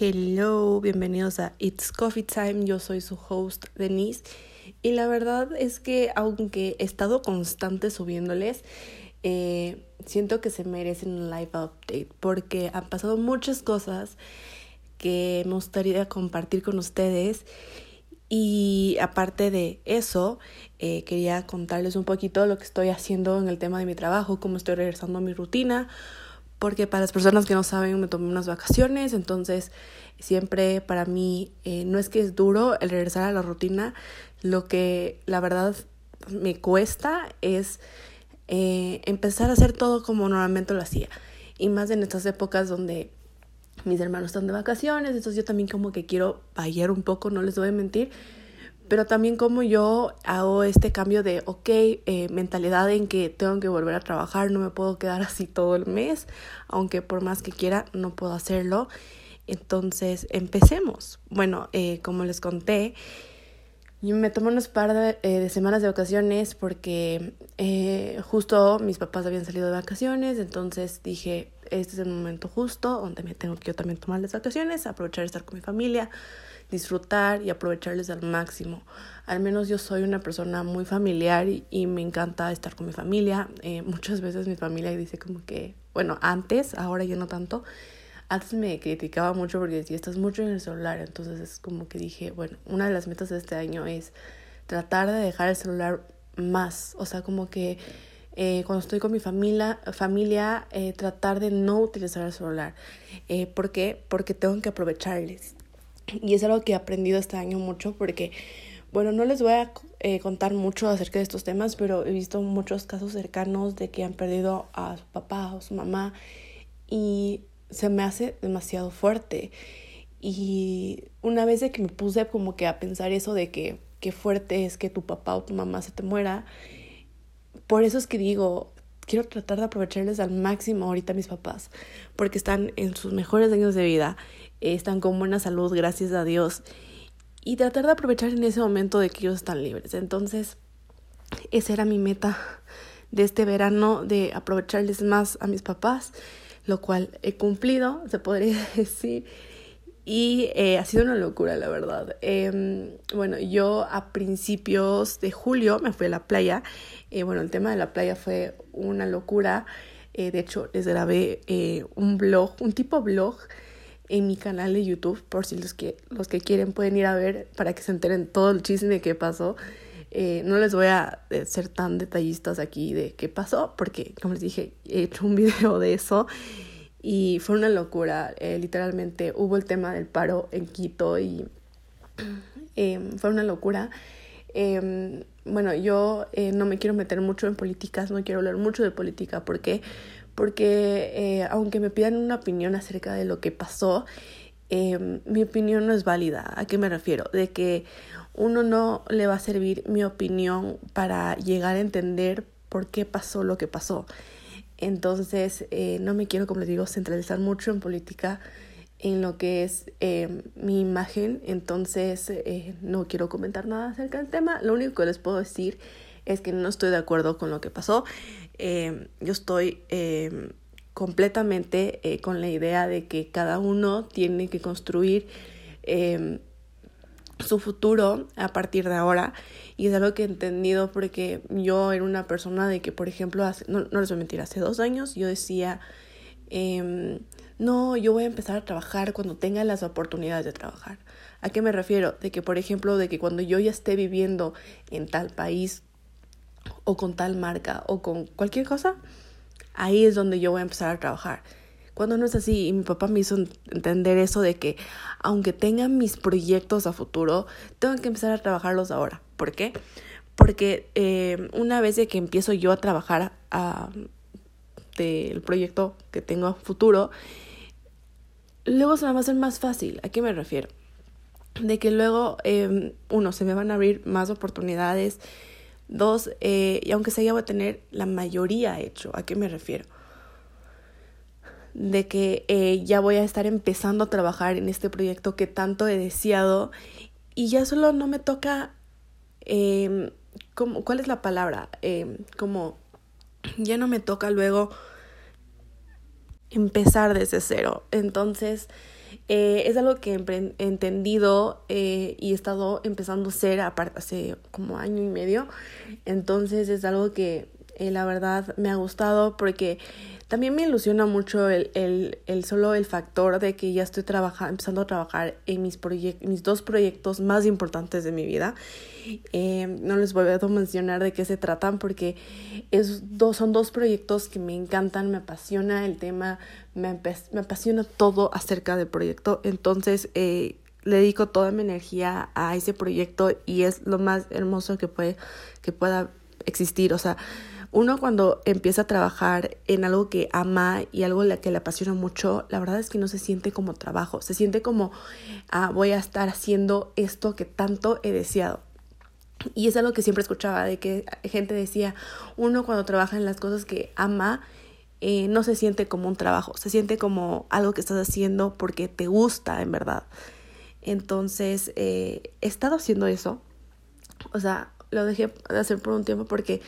Hello, bienvenidos a It's Coffee Time. Yo soy su host Denise y la verdad es que aunque he estado constante subiéndoles, eh, siento que se merecen un live update porque han pasado muchas cosas que me gustaría compartir con ustedes y aparte de eso, eh, quería contarles un poquito lo que estoy haciendo en el tema de mi trabajo, cómo estoy regresando a mi rutina, porque para las personas que no saben me tomé unas vacaciones, entonces siempre para mí eh, no es que es duro el regresar a la rutina, lo que la verdad me cuesta es eh, empezar a hacer todo como normalmente lo hacía. Y más en estas épocas donde mis hermanos están de vacaciones, entonces yo también como que quiero fallar un poco, no les voy a mentir, pero también como yo hago este cambio de, ok, eh, mentalidad en que tengo que volver a trabajar, no me puedo quedar así todo el mes, aunque por más que quiera no puedo hacerlo. Entonces, empecemos. Bueno, eh, como les conté, yo me tomé unos par de, eh, semanas de vacaciones porque justo mis papás habían salido de vacaciones, entonces dije, este es el momento justo donde me tengo que yo también tomar las vacaciones, aprovechar de estar con mi familia, disfrutar y aprovecharles al máximo. Al menos yo soy una persona muy familiar y, me encanta estar con mi familia. Eh, muchas veces mi familia dice como que, bueno, antes, ahora ya no tanto. Antes me criticaba mucho porque decía, estás mucho en el celular. Entonces es como que dije, bueno, una de las metas de este año es tratar de dejar el celular más. O sea, como que eh, cuando estoy con mi familia, familia eh, tratar de no utilizar el celular. ¿Por qué? Porque tengo que aprovecharles. Y es algo que he aprendido este año mucho porque, bueno, no les voy a eh, contar mucho acerca de estos temas, pero he visto muchos casos cercanos de que han perdido a su papá o su mamá y se me hace demasiado fuerte. Y una vez de que me puse como que a pensar eso de que qué fuerte es que tu papá o tu mamá se te muera, por eso es que digo, quiero tratar de aprovecharles al máximo ahorita a mis papás, porque están en sus mejores años de vida están con buena salud, gracias a Dios, y tratar de aprovechar en ese momento de que ellos están libres. Entonces, esa era mi meta de este verano, de aprovecharles más a mis papás, lo cual he cumplido, se podría decir. Y eh, ha sido una locura, la verdad. Em, bueno, yo a principios de julio me fui a la playa. Eh, bueno, el tema de la playa fue una locura. Eh, de hecho, les grabé un blog, un tipo blog en mi canal de YouTube, por si los que, los que quieren pueden ir a ver para que se enteren todo el chisme que pasó. Eh, no les voy a eh, ser tan detallistas aquí de qué pasó, porque como les dije, he hecho un video de eso y fue una locura. Eh, literalmente hubo el tema del paro en Quito y em, fue una locura. Em, bueno, yo no me quiero meter mucho en políticas, no quiero hablar mucho de política porque porque eh, aunque me pidan una opinión acerca de lo que pasó, em, mi opinión no es válida. ¿A qué me refiero? De que uno no le va a servir mi opinión para llegar a entender por qué pasó lo que pasó. Entonces, eh, no me quiero, como les digo, centralizar mucho en política, en lo que es em, mi imagen. Entonces, eh, no quiero comentar nada acerca del tema. Lo único que les puedo decir es que no estoy de acuerdo con lo que pasó. Eh, yo estoy eh, completamente eh, con la idea de que cada uno tiene que construir su futuro a partir de ahora. Y es algo que he entendido porque yo era una persona de que por ejemplo hace, no, no les voy a mentir hace dos años yo decía em, no yo voy a empezar a trabajar cuando tenga las oportunidades de trabajar a qué me refiero de que por ejemplo de que cuando yo ya esté viviendo en tal país o con tal marca o con cualquier cosa, ahí es donde yo voy a empezar a trabajar. Cuando no es así, y mi papá me hizo entender eso de que aunque tenga mis proyectos a futuro, tengo que empezar a trabajarlos ahora. ¿Por qué? Porque eh, una vez de que empiezo yo a trabajar a, del proyecto que tengo a futuro, luego se me va a hacer más fácil. ¿A qué me refiero? De que luego, eh, uno, se me van a abrir más oportunidades Dos, eh, y aunque sea ya voy a tener la mayoría hecho, ¿a qué me refiero? De que eh, ya voy a estar empezando a trabajar en este proyecto que tanto he deseado y ya solo no me toca, como, ¿cuál es la palabra? Em, como ya no me toca luego empezar desde cero. Entonces, Eh, es algo que he entendido eh, y he estado empezando a hacer hace como año y medio. Entonces es algo que eh, la verdad me ha gustado porque también me ilusiona mucho el, el, el solo el factor de que ya estoy trabajando, empezando a trabajar en mis, mis dos proyectos más importantes de mi vida. Eh, no les voy a mencionar de qué se tratan porque es dos, son dos proyectos que me encantan, me apasiona el tema, me, me apasiona todo acerca del proyecto. Entonces, eh, le dedico toda mi energía a ese proyecto y es lo más hermoso que puede que pueda existir, o sea, uno cuando empieza a trabajar en algo que ama y algo que le apasiona mucho, la verdad es que no se siente como trabajo, se siente como ah, voy a estar haciendo esto que tanto he deseado. Y es algo que siempre escuchaba, de que gente decía, uno cuando trabaja en las cosas que ama, eh, no se siente como un trabajo, se siente como algo que estás haciendo porque te gusta en verdad. Entonces, eh, he estado haciendo eso. O sea, lo dejé de hacer por un tiempo porque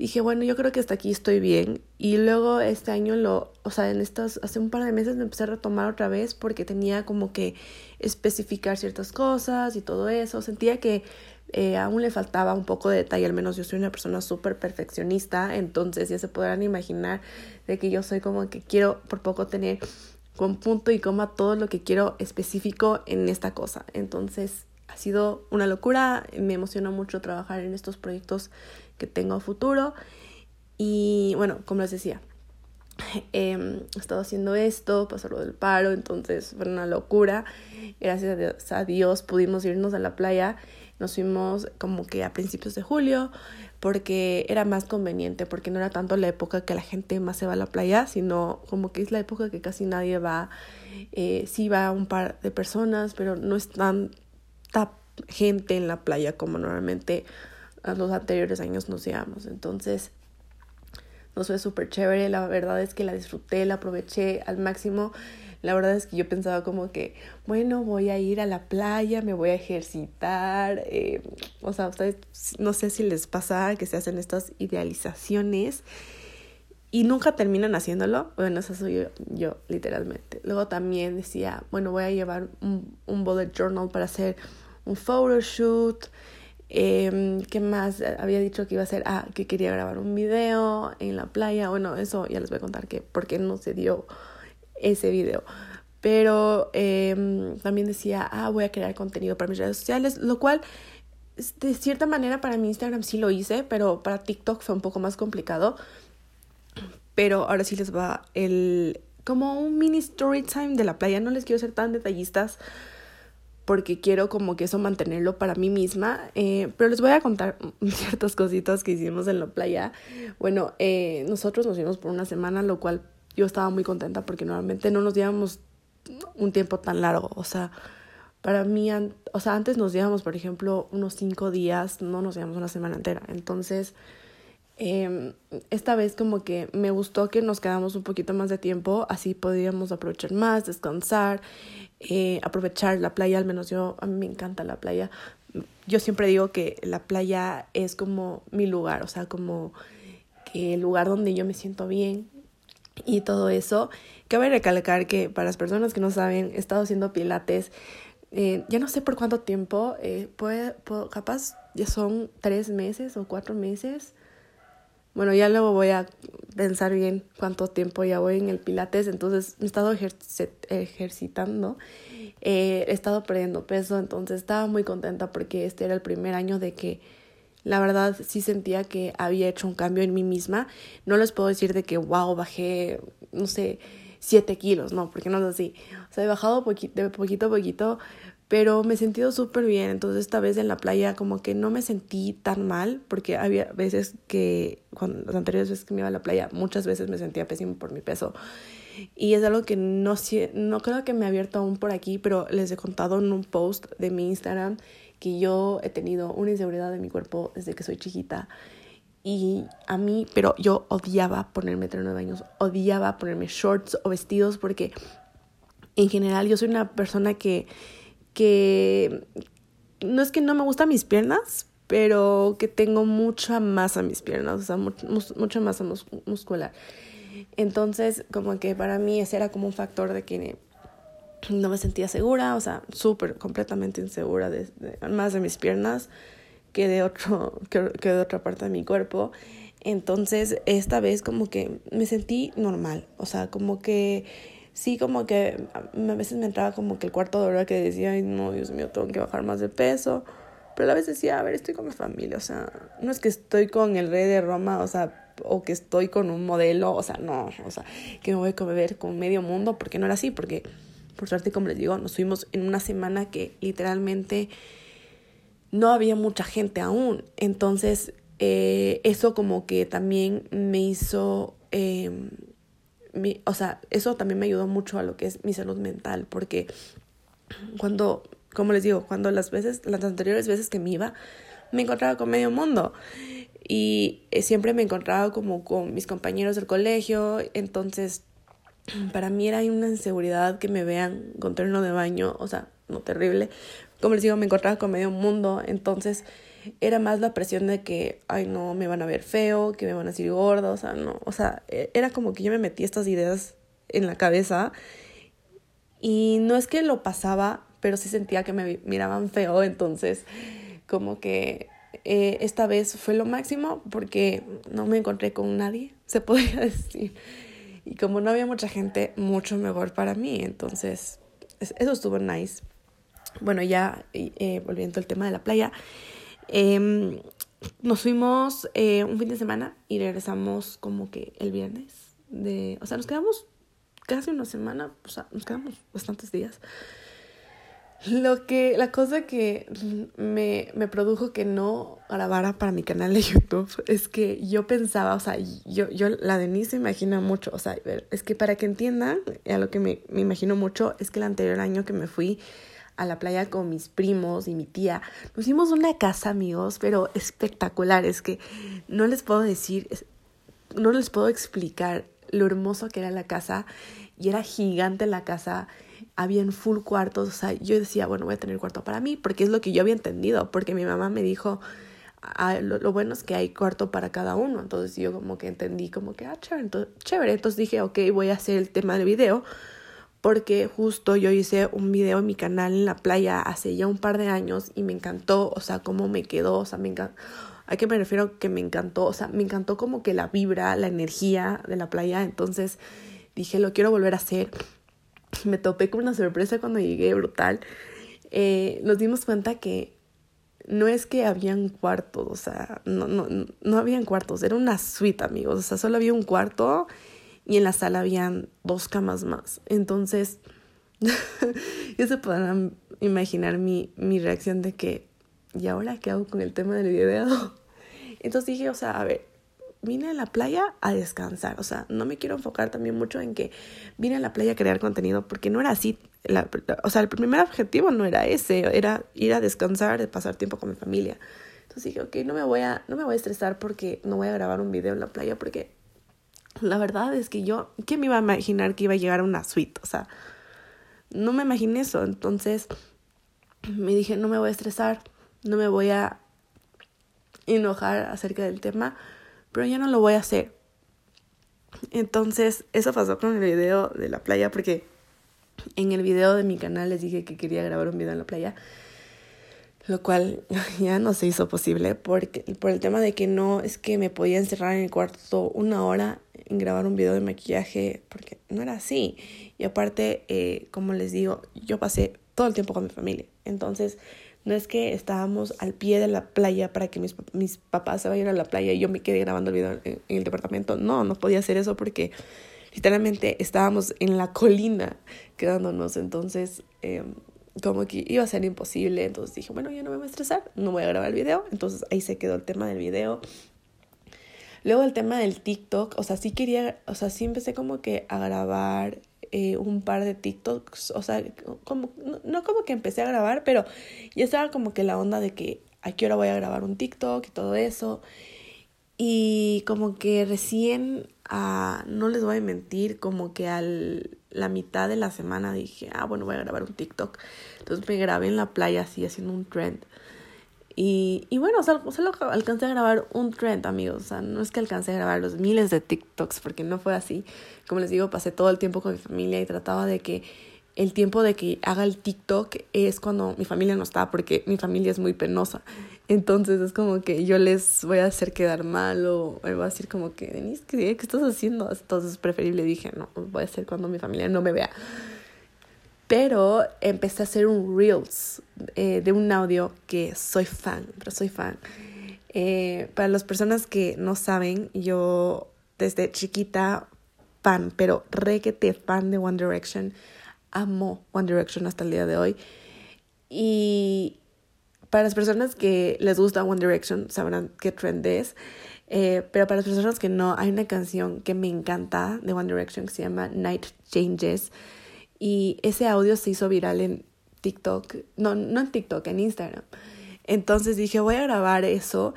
dije, bueno, yo creo que hasta aquí estoy bien. Y luego este año lo, o sea, en estos, hace un par de meses me empecé a retomar otra vez porque tenía como que especificar ciertas cosas y todo eso. Sentía que eh, aún le faltaba un poco de detalle, al menos yo soy una persona súper perfeccionista, entonces ya se podrán imaginar de que yo soy como que quiero por poco tener con punto y coma todo lo que quiero específico en esta cosa. Entonces ha sido una locura, me emociona mucho trabajar en estos proyectos que tengo a futuro. Y bueno, como les decía, eh, he estado haciendo esto, pasó lo del paro, entonces fue una locura. Gracias a Dios pudimos irnos a la playa. Nos fuimos como que a principios de julio porque era más conveniente, porque no era tanto la época que la gente más se va a la playa, sino como que es la época que casi nadie va. Eh, sí va un par de personas, pero no es tanta gente en la playa como normalmente a los anteriores años nos íbamos. Entonces, nos fue súper chévere. La verdad es que la disfruté, la aproveché al máximo. La verdad es que yo pensaba como que, bueno, voy a ir a la playa, me voy a ejercitar. Eh, o sea, ustedes no sé si les pasa que se hacen estas idealizaciones y nunca terminan haciéndolo. Bueno, eso soy yo, yo literalmente. Luego también decía, bueno, voy a llevar un, un bullet journal para hacer un photoshoot. Eh, ¿Qué más? Había dicho que iba a hacer, ah, que quería grabar un video en la playa. Bueno, eso ya les voy a contar que por qué no se dio ese video. Pero eh, también decía, ah, voy a crear contenido para mis redes sociales, lo cual de cierta manera para mi Instagram sí lo hice, pero para TikTok fue un poco más complicado. Pero ahora sí les va el como un mini story time de la playa. No les quiero ser tan detallistas porque quiero como que eso mantenerlo para mí misma. Eh, pero les voy a contar ciertas cositas que hicimos en la playa. Bueno, eh, nosotros nos fuimos por una semana, lo cual yo estaba muy contenta porque normalmente no nos llevamos un tiempo tan largo. O sea, para mí, o sea, antes nos llevamos, por ejemplo, unos cinco días, no nos llevamos una semana entera. Entonces, eh, esta vez como que me gustó que nos quedamos un poquito más de tiempo, así podíamos aprovechar más, descansar. Eh, aprovechar la playa, al menos yo, a mí me encanta la playa. Yo siempre digo que la playa es como mi lugar, o sea, como el lugar donde yo me siento bien y todo eso. Cabe recalcar que para las personas que no saben, he estado haciendo pilates, eh, ya no sé por cuánto tiempo, eh, puede, capaz ya son tres meses o cuatro meses bueno, ya luego voy a pensar bien cuánto tiempo ya voy en el Pilates, entonces he estado ejercitando, eh, he estado perdiendo peso, entonces estaba muy contenta porque este era el primer año de que la verdad sí sentía que había hecho un cambio en mí misma. No les puedo decir de que, wow, bajé, no sé, siete kilos, no, porque no es así. O sea, he bajado de poquito a poquito, pero me he sentido súper bien. Entonces esta vez en la playa como que no me sentí tan mal, porque había veces que, cuando las anteriores veces que me iba a la playa, muchas veces me sentía pésimo por mi peso. Y es algo que no, no creo que me ha abierto aún por aquí, pero les he contado en un post de mi Instagram que yo he tenido una inseguridad de mi cuerpo desde que soy chiquita. Y a mí, pero yo odiaba ponerme 39 años, odiaba ponerme shorts o vestidos porque en general yo soy una persona que que no es que no me gustan mis piernas, pero que tengo mucha masa en mis piernas, o sea, mucha masa muscular. Entonces, como que para mí ese era como un factor de que no me sentía segura, o sea, súper, completamente insegura, de, más de mis piernas que de, otro, que, de otra parte de mi cuerpo. Entonces, esta vez como que me sentí normal, o sea, como que sí, como que a veces me entraba como que el cuarto de hora que decía, ay, no, Dios mío, tengo que bajar más de peso. Pero a veces decía, a ver, estoy con mi familia, o sea, no es que estoy con el rey de Roma, o sea, o que estoy con un modelo, o sea, no, o sea, que me voy a comer con medio mundo, porque no era así, porque por suerte, como les digo, nos fuimos en una semana que literalmente no había mucha gente aún. Entonces, eh, eso como que también me hizo, em, mi, o sea, eso también me ayudó mucho a lo que es mi salud mental, porque cuando, como les digo, cuando las veces, las anteriores veces que me iba, me encontraba con medio mundo y eh, siempre me encontraba como con mis compañeros del colegio, entonces para mí era una inseguridad que me vean con terno de baño, o sea, no terrible. Como les digo, me encontraba con medio mundo, entonces era más la presión de que, ay, no, me van a ver feo, que me van a decir gordo, o sea, no, o sea, e, era como que yo me metí estas ideas en la cabeza y no es que lo pasaba, pero sí sentía que me miraban feo, entonces como que eh, esta vez fue lo máximo porque no me encontré con nadie, se podría decir. Y como no había mucha gente, mucho mejor para mí. Entonces, eso estuvo nice. Bueno, ya eh, volviendo al tema de la playa. Em, nos fuimos eh, un fin de semana y regresamos como que el viernes. De, o sea, nos quedamos casi una semana, o sea, nos quedamos bastantes días. Lo que, la cosa que me, me produjo que no grabara para mi canal de YouTube es que yo pensaba, o sea, yo, yo la Denise me imagino mucho, o sea, es que para que entiendan, a lo que me, me imagino mucho es que el anterior año que me fui a la playa con mis primos y mi tía, nos hicimos una casa, amigos, pero espectacular, es que no les puedo decir, no les puedo explicar lo hermoso que era la casa. Y era gigante la casa. Habían full cuartos, o sea, yo decía, bueno, voy a tener cuarto para mí, porque es lo que yo había entendido, porque mi mamá me dijo, ah, lo, bueno es que hay cuarto para cada uno, entonces yo como que entendí, como que, ah, chévere, entonces, chévere, entonces dije, ok, voy a hacer el tema del video, porque justo yo hice un video en mi canal en la playa hace ya un par de años y me encantó, o sea, cómo me quedó, o sea, me encantó. ¿A qué me refiero que me encantó? O sea, me encantó como que la vibra, la energía de la playa. Entonces dije, lo quiero volver a hacer me topé con una sorpresa cuando llegué, brutal. Eh, nos dimos cuenta que no es que habían cuartos, o sea, no, no, no habían cuartos, era una suite, amigos, o sea, solo había un cuarto y en la sala habían dos camas más. Entonces, ya se podrán imaginar mi, mi reacción de que, ¿y ahora qué hago con el tema del video? Entonces dije, o sea, a ver, vine a la playa a descansar. O sea, no me quiero enfocar también mucho en que vine a la playa a crear contenido, porque no era así. La, o sea, el primer objetivo no era ese, era ir a descansar, pasar tiempo con mi familia. Entonces dije, ok, no me voy a, no me voy a estresar porque no voy a grabar un video en la playa, porque la verdad es que yo, ¿quién me iba a imaginar que iba a llegar a una suite? O sea, no me imaginé eso. Entonces me dije, no me voy a estresar, no me voy a enojar acerca del tema pero ya no lo voy a hacer. Entonces, eso pasó con el video de la playa, porque en el video de mi canal les dije que quería grabar un video en la playa, lo cual ya no se hizo posible porque, por el tema de que no es que me podía encerrar en el cuarto una hora en grabar un video de maquillaje, porque no era así. Y aparte, eh, como les digo, yo pasé todo el tiempo con mi familia. Entonces, no es que estábamos al pie de la playa para que mis, mis papás se vayan a la playa y yo me quedé grabando el video en, el departamento. No, no podía hacer eso porque literalmente estábamos en la colina quedándonos. Entonces, em, como que iba a ser imposible. Entonces dije, bueno, ya no me voy a estresar, no voy a grabar el video. Entonces ahí se quedó el tema del video. Luego el tema del TikTok, o sea, sí quería, o sea, sí empecé como que a grabar eh, un par de TikToks, o sea, como, no, como que empecé a grabar, pero ya estaba como que la onda de que a qué hora voy a grabar un TikTok y todo eso. Y como que recién, ah, no les voy a mentir, como que a la mitad de la semana dije, ah, bueno, voy a grabar un TikTok. Entonces me grabé en la playa así haciendo un trend. Y, y bueno, solo, solo alcancé a grabar un trend, amigos. O sea, no es que alcancé a grabar los miles de TikToks, porque no fue así. Como les digo, pasé todo el tiempo con mi familia y trataba de que el tiempo de que haga el TikTok es cuando mi familia no está, porque mi familia es muy penosa. Entonces es como que yo les voy a hacer quedar mal o me voy a decir como que, Denise, ¿qué, ¿qué estás haciendo? Entonces es preferible, dije, no, voy a hacer cuando mi familia no me vea. Pero empecé a hacer un Reels eh, de un audio que soy fan, pero soy fan. Eh, para las personas que no saben, yo desde chiquita fan, pero requete fan de One Direction. Amo One Direction hasta el día de hoy. Y para las personas que les gusta One Direction, sabrán qué trend es. Eh, pero para las personas que no, hay una canción que me encanta de One Direction que se llama Night Changes. Y ese audio se hizo viral en TikTok, no, no en TikTok, en Instagram. Entonces dije, voy a grabar eso.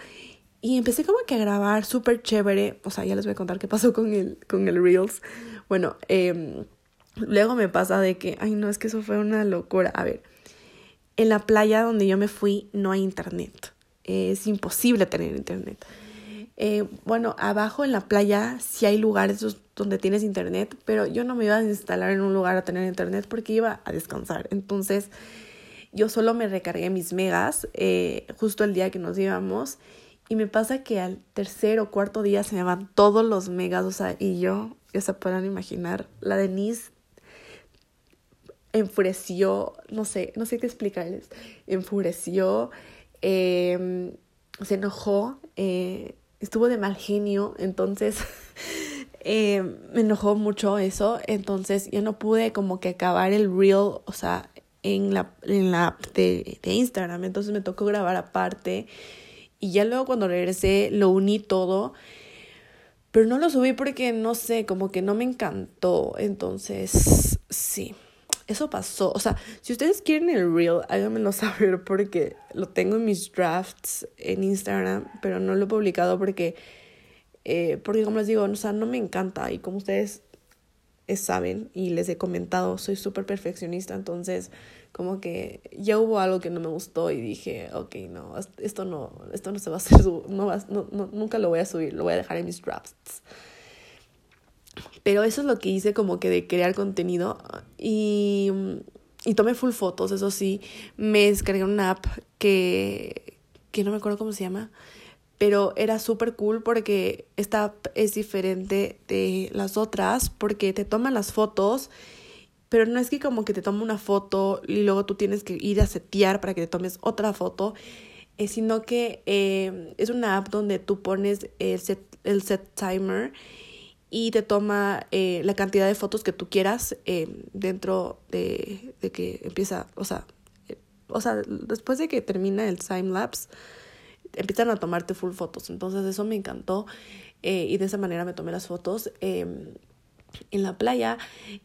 Y empecé como que a grabar súper chévere. O sea, ya les voy a contar qué pasó con el, con el Reels. Bueno, eh, luego me pasa de que, ay no, es que eso fue una locura. A ver, en la playa donde yo me fui no hay internet. es imposible tener internet. Eh, bueno, abajo en la playa sí hay lugares donde tienes internet, pero yo no me iba a instalar en un lugar a tener internet porque iba a descansar. Entonces, yo solo me recargué mis megas eh, justo el día que nos íbamos. Y me pasa que al tercer o cuarto día se me van todos los megas, o sea, y yo, ya se puedan imaginar, la Denise enfureció, no sé, no sé qué explicarles, enfureció, em, se enojó, eh, estuvo de mal genio, entonces em, me enojó mucho eso, entonces ya no pude como que acabar el reel, o sea, en la, en la de, de Instagram, entonces me tocó grabar aparte y ya luego cuando regresé lo uní todo, pero no lo subí porque no sé, como que no me encantó, entonces sí eso pasó. O sea, si ustedes quieren el reel, háganmelo saber porque lo tengo en mis drafts en Instagram, pero no lo he publicado porque, eh, porque como les digo, o sea, no me encanta y como ustedes saben y les he comentado, soy súper perfeccionista, entonces como que ya hubo algo que no me gustó y dije, ok, no, esto no, esto no se va a hacer, no, va, no, no, nunca lo voy a subir, lo voy a dejar en mis drafts. Pero eso es lo que hice como que de crear contenido y, y tomé full fotos, eso sí. Me descargué una app que, que no me acuerdo cómo se llama, pero era súper cool porque esta app es diferente de las otras porque te toman las fotos, pero no es que como que te toma una foto y luego tú tienes que ir a setear para que te tomes otra foto, eh, sino que eh, es una app donde tú pones el set, el set timer y te toma eh, la cantidad de fotos que tú quieras eh, dentro de, de, que empieza, o sea, eh, o sea, después de que termina el time lapse, empiezan a tomarte full fotos. Entonces eso me encantó y de esa manera me tomé las fotos. Em, en la playa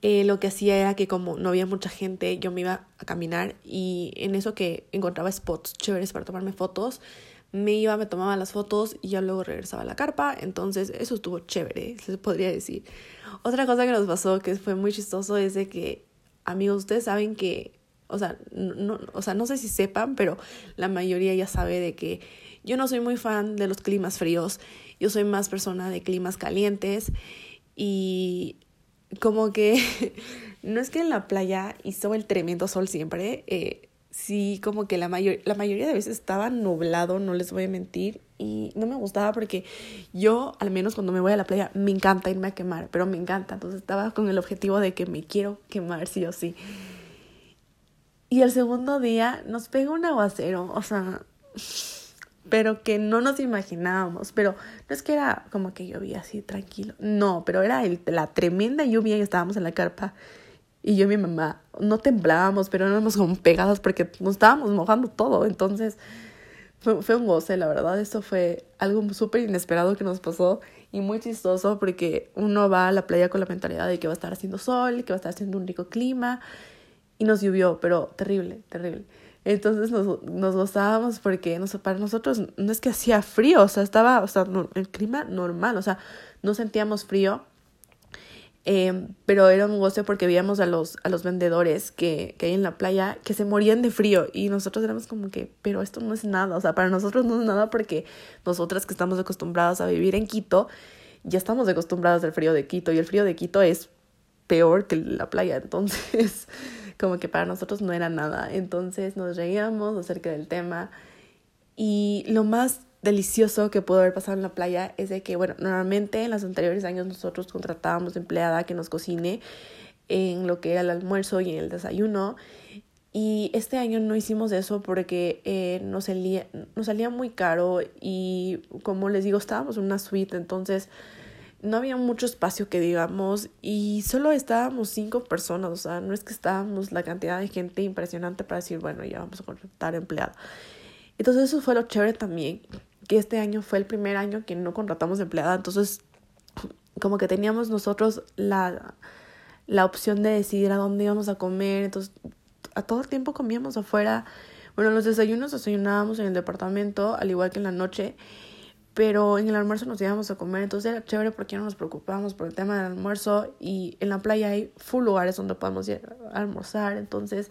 lo que hacía era que como no había mucha gente, yo me iba a caminar y en eso que encontraba spots chéveres para tomarme fotos, me iba, me tomaba las fotos y ya luego regresaba a la carpa. Entonces, eso estuvo chévere, se podría decir. Otra cosa que nos pasó que fue muy chistoso es de que, amigos, ustedes saben que, o sea, no, o sea, no sé si sepan, pero la mayoría ya sabe de que yo no soy muy fan de los climas fríos. Yo soy más persona de climas calientes y como que no es que en la playa hizo el tremendo sol siempre. Eh, sí, como que la, mayor, la mayoría de veces estaba nublado, no les voy a mentir, y no me gustaba porque yo, al menos cuando me voy a la playa, me encanta irme a quemar, pero me encanta, entonces estaba con el objetivo de que me quiero quemar sí o sí. Y el segundo día nos pegó un aguacero, o sea, pero que no nos imaginábamos, pero no es que era como que llovía así tranquilo, no, pero era el, la tremenda lluvia y estábamos en la carpa y yo y mi mamá no temblábamos, pero éramos como pegadas porque nos estábamos mojando todo. Entonces fue, fue un goce, la verdad. Esto fue algo súper inesperado que nos pasó y muy chistoso porque uno va a la playa con la mentalidad de que va a estar haciendo sol, que va a estar haciendo un rico clima y nos llovió, pero terrible, terrible. Entonces nos, nos gozábamos porque para nosotros no es que hacía frío, o sea, estaba, o sea, el clima normal, o sea, no sentíamos frío Em, pero era un goce porque veíamos a los, a los vendedores que, que hay en la playa que se morían de frío y nosotros éramos como que, pero esto no es nada, o sea, para nosotros no es nada porque nosotras que estamos acostumbradas a vivir en Quito, ya estamos acostumbradas al frío de Quito y el frío de Quito es peor que la playa, entonces como que para nosotros no era nada. Entonces nos reíamos acerca del tema y lo más delicioso que pudo haber pasado en la playa es de que, bueno, normalmente en los anteriores años nosotros contratábamos empleada que nos cocine en lo que era el almuerzo y en el desayuno. Y este año no hicimos eso porque eh, nos, salía, nos salía muy caro y como les digo, estábamos en una suite, entonces no había mucho espacio que digamos y solo estábamos cinco personas, o sea, no es que estábamos la cantidad de gente impresionante para decir, bueno, ya vamos a contratar empleada. Entonces eso fue lo chévere también, que este año fue el primer año que no contratamos empleada, entonces como que teníamos nosotros la, la opción de decidir a dónde íbamos a comer, entonces a todo el tiempo comíamos afuera. Bueno, los desayunos desayunábamos en el departamento, al igual que en la noche, pero en el almuerzo nos íbamos a comer, entonces era chévere porque no nos preocupábamos por el tema del almuerzo y en la playa hay full lugares donde podemos ir a almorzar, entonces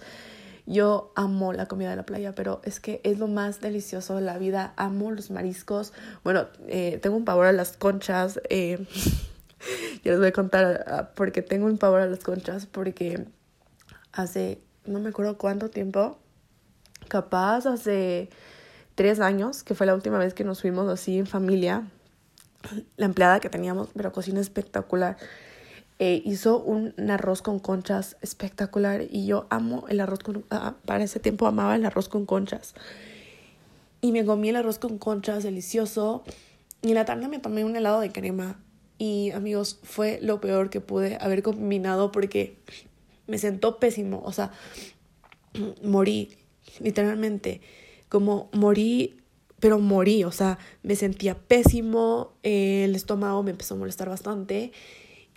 yo amo la comida de la playa, pero es que es lo más delicioso de la vida. Amo los mariscos. Bueno, eh, tengo un pavor a las conchas. Eh, ya les voy a contar ah, porque tengo un pavor a las conchas porque hace no me acuerdo cuánto tiempo, capaz hace tres años, que fue la última vez que nos fuimos así en familia. La empleada que teníamos, pero cocina espectacular eh, hizo un, arroz con conchas espectacular y yo amo el arroz con... Ah, para ese tiempo amaba el arroz con conchas. Y me comí el arroz con conchas, delicioso. Y en la tarde me tomé un helado de crema. Y amigos, fue lo peor que pude haber combinado porque me sentó pésimo. O sea, morí, literalmente. Como morí, pero morí. O sea, me sentía pésimo. el estómago me empezó a molestar bastante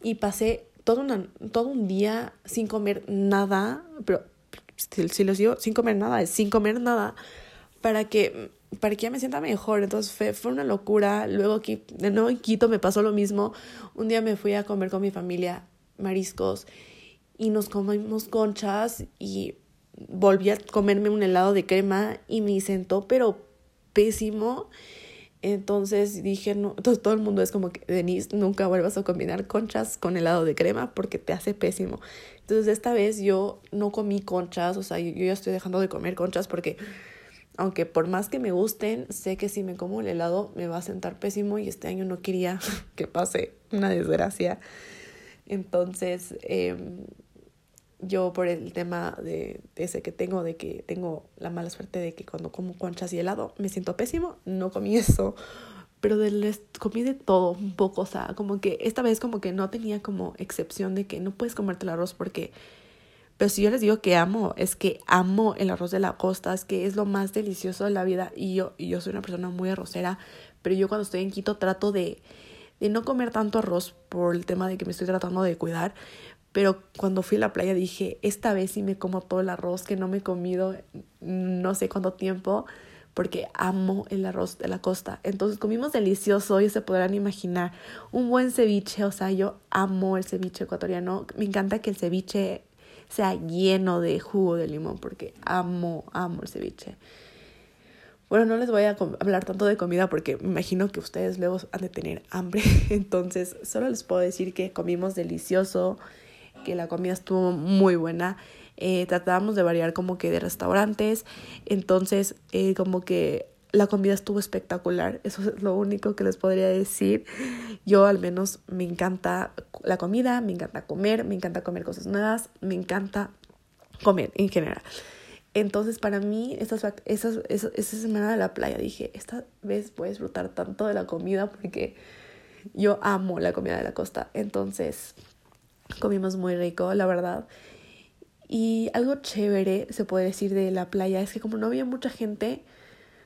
y pasé todo, una, todo un día sin comer nada, pero si, si los digo sin comer nada, es sin comer nada, para que, para que ya me sienta mejor. Entonces fue, fue una locura. Luego aquí, de nuevo en Quito me pasó lo mismo. Un día me fui a comer con mi familia mariscos y nos comimos conchas y volví a comerme un helado de crema y me sentó pero pésimo entonces dije, no, entonces todo el mundo es como que, Denise, nunca vuelvas a combinar conchas con helado de crema porque te hace pésimo. Entonces esta vez yo no comí conchas, o sea, yo, ya estoy dejando de comer conchas porque aunque por más que me gusten, sé que si me como el helado me va a sentar pésimo y este año no quería que pase una desgracia. Entonces, eh, yo por el tema de, ese que tengo, de que tengo la mala suerte de que cuando como conchas y helado me siento pésimo, no comí eso. Pero de, comí de todo un poco, o sea, como que esta vez como que no tenía como excepción de que no puedes comerte el arroz porque... Pero si yo les digo que amo, es que amo el arroz de la costa, es que es lo más delicioso de la vida y yo, y yo soy una persona muy arrocera, pero yo cuando estoy en Quito trato de, de no comer tanto arroz por el tema de que me estoy tratando de cuidar, pero cuando fui a la playa dije, esta vez sí me como todo el arroz que no me he comido no sé cuánto tiempo, porque amo el arroz de la costa. Entonces comimos delicioso y se podrán imaginar un buen ceviche, o sea, yo amo el ceviche ecuatoriano. Me encanta que el ceviche sea lleno de jugo de limón, porque amo, amo el ceviche. Bueno, no les voy a hablar tanto de comida porque me imagino que ustedes luego han de tener hambre. Entonces, solo les puedo decir que comimos delicioso que la comida estuvo muy buena. Eh, tratábamos de variar como que de restaurantes, entonces eh, como que la comida estuvo espectacular, eso es lo único que les podría decir. Yo al menos me encanta la comida, me encanta comer, me encanta comer cosas nuevas, me encanta comer en general. Entonces para mí esa, esa, esa semana de la playa dije, esta vez voy a disfrutar tanto de la comida porque yo amo la comida de la costa. Entonces Comimos muy rico, la verdad. Y algo chévere, se puede decir, de la playa es que como no había mucha gente,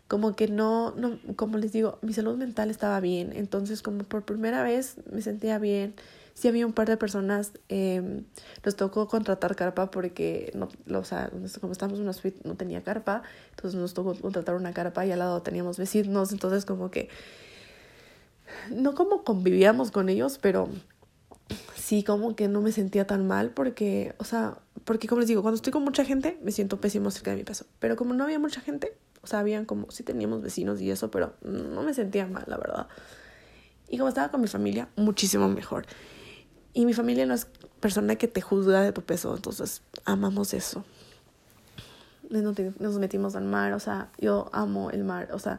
como que no, no, como les digo, mi salud mental estaba bien. Entonces, como por primera vez me sentía bien. Sí había un par de personas, eh, nos tocó contratar carpa porque, no, o sea, como estábamos en una suite no tenía carpa, entonces nos tocó contratar una carpa y al lado teníamos vecinos, entonces como que, no como convivíamos con ellos, pero sí como que no me sentía tan mal porque, o sea, porque como les digo, cuando estoy con mucha gente me siento pésimo cerca de mi peso, pero como no había mucha gente, o sea, habían como, sí teníamos vecinos y eso, pero no me sentía mal, la verdad. Y como estaba con mi familia, muchísimo mejor. Y mi familia no es persona que te juzga de tu peso, entonces amamos eso. Nos metimos al mar, o sea, yo amo el mar, o sea,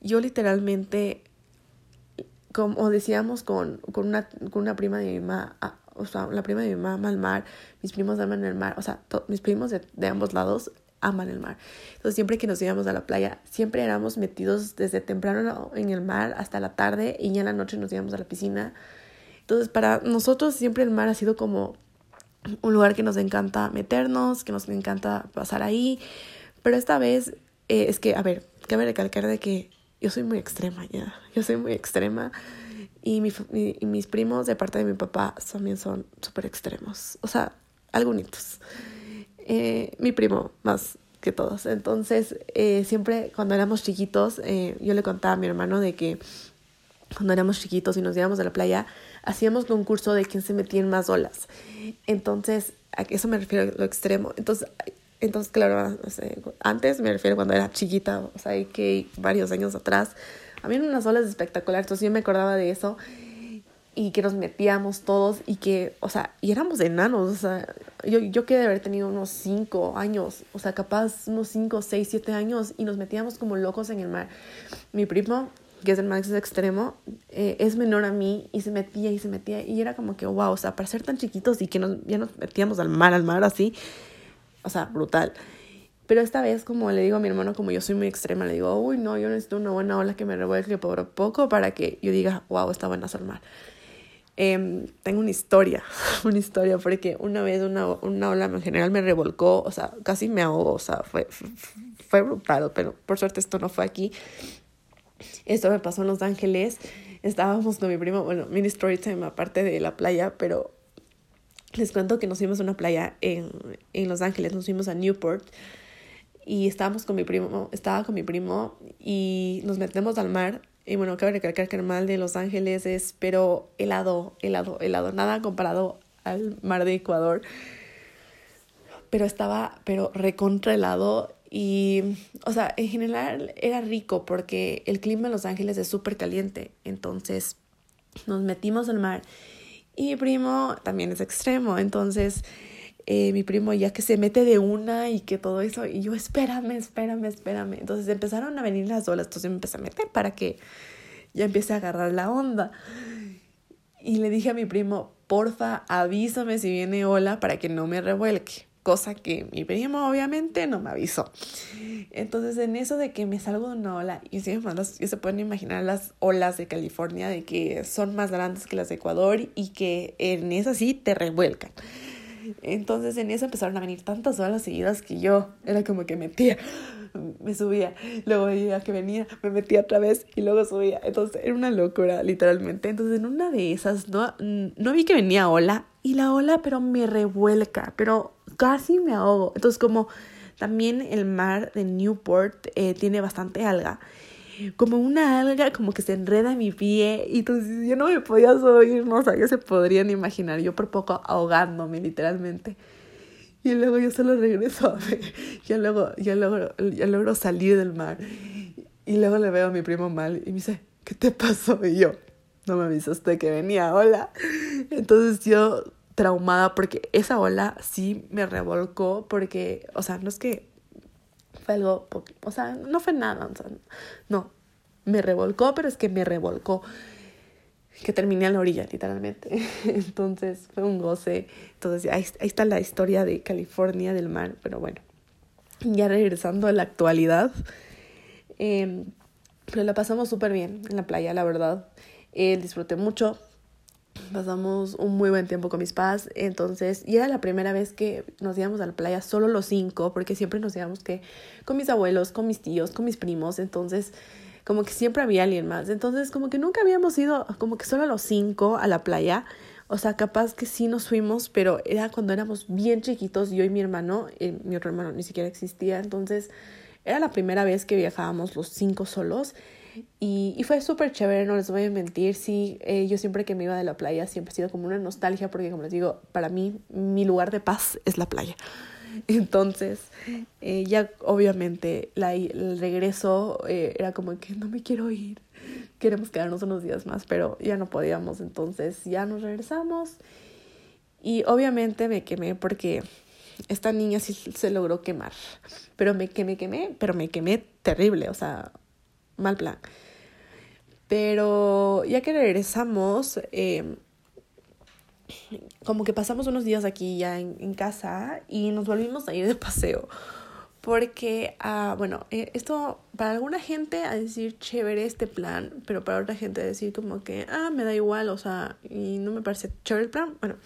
yo literalmente, como decíamos con, con, una, con una prima de mi mamá, ah, o sea, la prima de mi mamá ama el mar, mis primos aman el mar, o sea, mis primos de, ambos lados aman el mar. Entonces siempre que nos íbamos a la playa, siempre éramos metidos desde temprano en el mar hasta la tarde y ya en la noche nos íbamos a la piscina. Entonces para nosotros siempre el mar ha sido como un lugar que nos encanta meternos, que nos encanta pasar ahí. Pero esta vez eh, es que, a ver, cabe recalcar de que yo soy muy extrema ya, yo soy muy extrema. Y, mi, mis primos de parte de mi papá también son súper extremos, o sea, algunos. Eh, mi primo más que todos. Entonces, eh, siempre cuando éramos chiquitos, eh, yo le contaba a mi hermano de que cuando éramos chiquitos y nos íbamos a la playa, hacíamos concurso de quién se metía en más olas. Entonces, a eso me refiero a lo extremo. Entonces, entonces claro, antes me refiero cuando era chiquita, o sea, que varios años atrás, había unas olas espectaculares, entonces yo me acordaba de eso y que nos metíamos todos y que, o sea, y éramos enanos, o sea, yo, yo que de haber tenido unos cinco años, o sea, capaz unos cinco, seis, siete años y nos metíamos como locos en el mar. Mi primo, que es el más extremo, eh, es menor a mí y se metía y se metía y era como que, wow, o sea, para ser tan chiquitos y que nos, ya nos metíamos al mar, al mar así, o sea, brutal. Pero esta vez, como le digo a mi hermano, como yo soy muy extrema, le digo, uy, no, yo necesito una buena ola que me revuelque por poco para que yo diga, wow, está buena al mar. Em, tengo una historia, una historia, porque una vez una, una ola en general me revolcó, o sea, casi me ahogó, o sea, fue, fue brutal, pero por suerte esto no fue aquí. Esto me pasó en Los Ángeles, estábamos con mi primo, bueno, mini story time aparte de la playa, pero les cuento que nos fuimos a una playa en, en Los Ángeles, nos fuimos a Newport y estábamos con mi primo, estaba con mi primo y nos metemos al mar y bueno, cabe recalcar que el mar de Los Ángeles es, pero helado, helado, helado, nada comparado al mar de Ecuador. Pero estaba, pero recontra helado y, o sea, en general era rico porque el clima en Los Ángeles es súper caliente. Entonces nos metimos al mar y mi primo también es extremo. Entonces eh, mi primo ya que se mete de una y que todo eso, y yo, espérame, espérame, espérame. Entonces empezaron a venir las olas, entonces me empecé a meter para que ya empiece a agarrar la onda. Y le dije a mi primo, porfa, avísame si viene ola para que no me revuelque. Cosa que mi primo obviamente no me avisó. Entonces en eso de que me salgo de una ola, y si ya se pueden imaginar las olas de California, de que son más grandes que las de Ecuador y que en esas sí te revuelcan. Entonces en eso empezaron a venir tantas olas seguidas que yo era como que metía, me subía, luego veía que venía, me metía otra vez y luego subía. Entonces era una locura, literalmente. Entonces en una de esas no, no vi que venía ola y la ola pero me revuelca, pero casi me ahogo. Entonces como también el mar de Newport eh, tiene bastante alga como una alga como que se enreda en mi pie y entonces yo no me podía subir, no o sea, ya se podrían imaginar, yo por poco ahogándome literalmente. Y luego yo solo regreso a ya luego, ya logro, ya logro salir del mar. Y luego le veo a mi primo mal y me dice, ¿qué te pasó? Y yo, no me avisaste que venía ola. Entonces yo traumada porque esa ola sí me revolcó porque, o sea, no es que fue algo, o sea, no fue nada, o sea, no, me revolcó, pero es que me revolcó, que terminé a la orilla, literalmente. Entonces fue un goce. Entonces ahí, ahí está la historia de California, del mar, pero bueno, ya regresando a la actualidad, eh, pero la pasamos súper bien en la playa, la verdad. Eh, disfruté mucho, pasamos un muy buen tiempo con mis padres, entonces, y era la primera vez que nos íbamos a la playa solo los cinco, porque siempre nos íbamos que con mis abuelos, con mis tíos, con mis primos, entonces como que siempre había alguien más, entonces como que nunca habíamos ido como que solo los cinco a la playa, o sea, capaz que sí nos fuimos, pero era cuando éramos bien chiquitos, yo y mi hermano, eh, mi otro hermano ni siquiera existía, entonces era la primera vez que viajábamos los cinco solos y, y fue súper chévere, no les voy a mentir. Sí, eh, yo siempre que me iba de la playa siempre ha sido como una nostalgia porque como les digo, para mí mi lugar de paz es la playa. Entonces, eh, ya obviamente la, el regreso eh, era como que no me quiero ir, queremos quedarnos unos días más, pero ya no podíamos, entonces ya nos regresamos. Y obviamente me quemé porque esta niña sí se logró quemar, pero me quemé, quemé, pero me quemé terrible, o sea, mal plan. Pero ya que regresamos, eh, como que pasamos unos días aquí ya en, casa y nos volvimos a ir de paseo. Porque, ah, bueno, eh, esto para alguna gente a decir chévere este plan, pero para otra gente a decir como que, ah, me da igual, o sea, y no me parece chévere el plan. Bueno,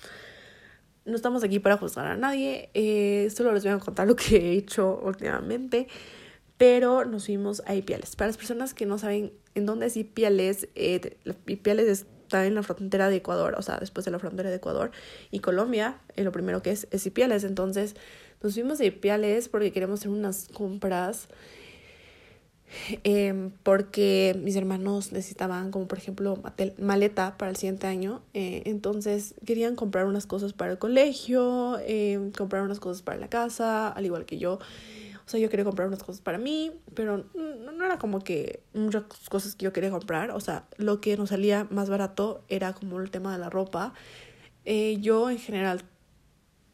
no estamos aquí para juzgar a nadie, eh, solo les voy a contar lo que he hecho últimamente, pero nos fuimos a Ipiales. Para las personas que no saben en dónde es Ipiales, eh, Ipiales está en la frontera de Ecuador, o sea, después de la frontera de Ecuador y Colombia, eh, lo primero que es es Ipiales. Entonces, nos fuimos a Ipiales porque queremos hacer unas compras. Eh, porque mis hermanos necesitaban como por ejemplo maleta para el siguiente año eh, entonces querían comprar unas cosas para el colegio eh, comprar unas cosas para la casa al igual que yo o sea, yo quería comprar unas cosas para mí, pero no, era como que muchas cosas que yo quería comprar. O sea, lo que nos salía más barato era como el tema de la ropa. Eh, yo en general,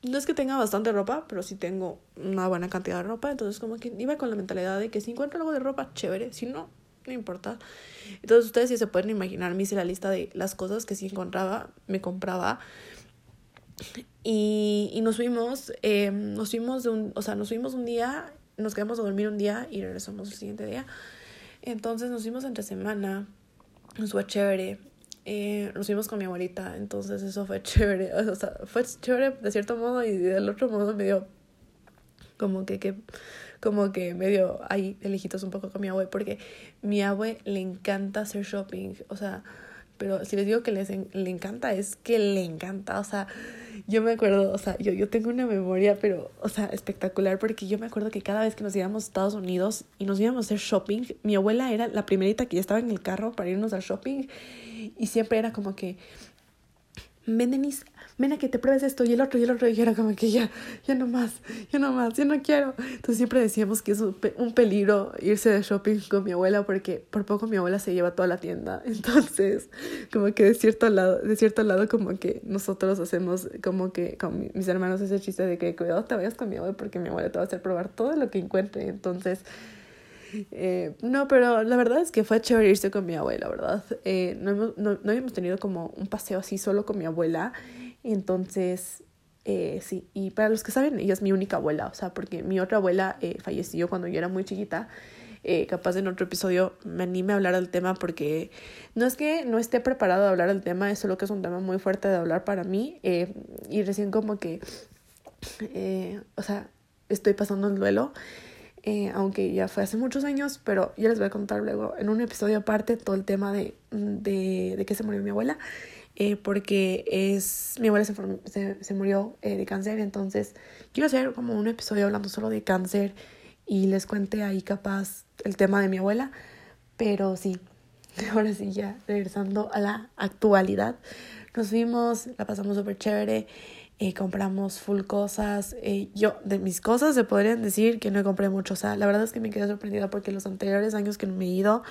no es que tenga bastante ropa, pero sí tengo una buena cantidad de ropa. Entonces como que iba con la mentalidad de que si encuentro algo de ropa, chévere. Si no, no importa. Entonces ustedes sí se pueden imaginar, me hice la lista de las cosas que sí encontraba, me compraba. Y, y nos fuimos, eh, nos fuimos de un, o sea, nos fuimos un día nos quedamos a dormir un día y regresamos el siguiente día. Entonces nos fuimos entre semana, nos fue chévere. Eh, nos fuimos con mi abuelita, entonces eso fue chévere. O sea, fue chévere de cierto modo y del otro modo medio como que, que como que medio ahí de lejitos un poco con mi abue porque mi abue le encanta hacer shopping, o sea, pero si les digo que le encanta es que le encanta, o sea, yo me acuerdo, o sea, yo, yo tengo una memoria, pero, o sea, espectacular, porque yo me acuerdo que cada vez que nos íbamos a Estados Unidos y nos íbamos a hacer shopping, mi abuela era la primerita que ya estaba en el carro para irnos al shopping y siempre era como que, ven Denise, ven a que te pruebes esto y el otro y el otro y era como que ya, ya no más, ya no más, ya no quiero. Entonces siempre decíamos que es un, peligro irse de shopping con mi abuela porque por poco mi abuela se lleva toda la tienda. Entonces como que de cierto lado, de cierto lado como que nosotros hacemos como que con mis hermanos ese chiste de que cuidado te vayas con mi abuela porque mi abuela te va a hacer probar todo lo que encuentre. Entonces eh, no, pero la verdad es que fue chévere irse con mi abuela, ¿verdad? Eh, no, no, no habíamos tenido como un paseo así solo con mi abuela. Entonces, eh, sí, y para los que saben, ella es mi única abuela, o sea, porque mi otra abuela eh, falleció cuando yo era muy chiquita. Capaz en otro episodio me anime a hablar del tema porque no es que no esté preparado a hablar del tema, es solo que es un tema muy fuerte de hablar para mí y recién como que, o sea, estoy pasando el duelo eh, aunque ya fue hace muchos años, pero ya les voy a contar luego en un episodio aparte todo el tema de, de, de que se murió mi abuela, eh, porque es mi abuela se, se, se murió eh, de cáncer, entonces quiero hacer como un episodio hablando solo de cáncer y les cuente ahí capaz el tema de mi abuela, pero sí, ahora sí ya regresando a la actualidad, nos vimos, la pasamos súper chévere. Eh, compramos full cosas. Eh, yo, de mis cosas, se podrían decir que no compré mucho. O sea, la verdad es que me quedé sorprendida porque los anteriores años que me he ido,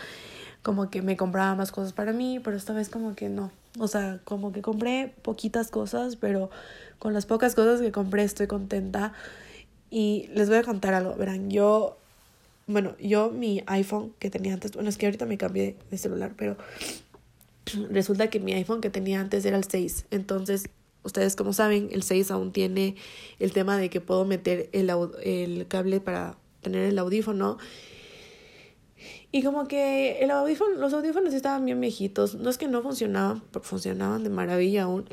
como que me compraba más cosas para mí, pero esta vez como que no. O sea, como que compré poquitas cosas, pero con las pocas cosas que compré estoy contenta. Y les voy a contar algo. Verán, yo, bueno, yo mi iPhone que tenía antes, bueno, es que ahorita me cambié de celular, pero resulta que mi iPhone que tenía antes era el 6. Entonces ustedes como saben, el 6 aún tiene el tema de que puedo meter el, el cable para tener el audífono. Y como que el audífono, los audífonos estaban bien viejitos. No es que no funcionaban, funcionaban de maravilla aún.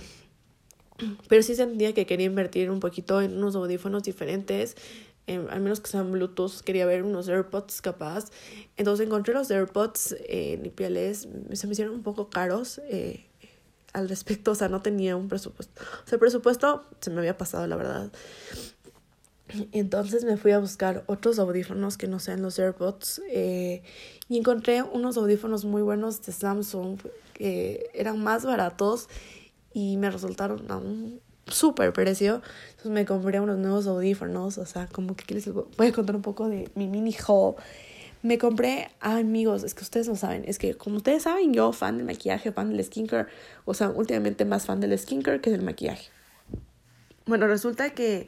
Pero sí sentía que quería invertir un poquito en unos audífonos diferentes. al menos que sean Bluetooth. Quería ver unos AirPods capaz. Entonces encontré los AirPods en eh, pieles. Se me hicieron un poco caros. Eh, al respecto, o sea, no tenía un presupuesto. O sea, el presupuesto se me había pasado, la verdad. Entonces me fui a buscar otros audífonos que no sean los AirPods eh, y encontré unos audífonos muy buenos de Samsung que eran más baratos y me resultaron a un súper precio. Entonces me compré unos nuevos audífonos, o sea, como que les voy a contar un poco de mi mini haul. Me compré, amigos, es que ustedes no saben, es que como ustedes saben, yo fan del maquillaje, fan del skincare, o sea, últimamente más fan del skincare que del maquillaje. Bueno, resulta que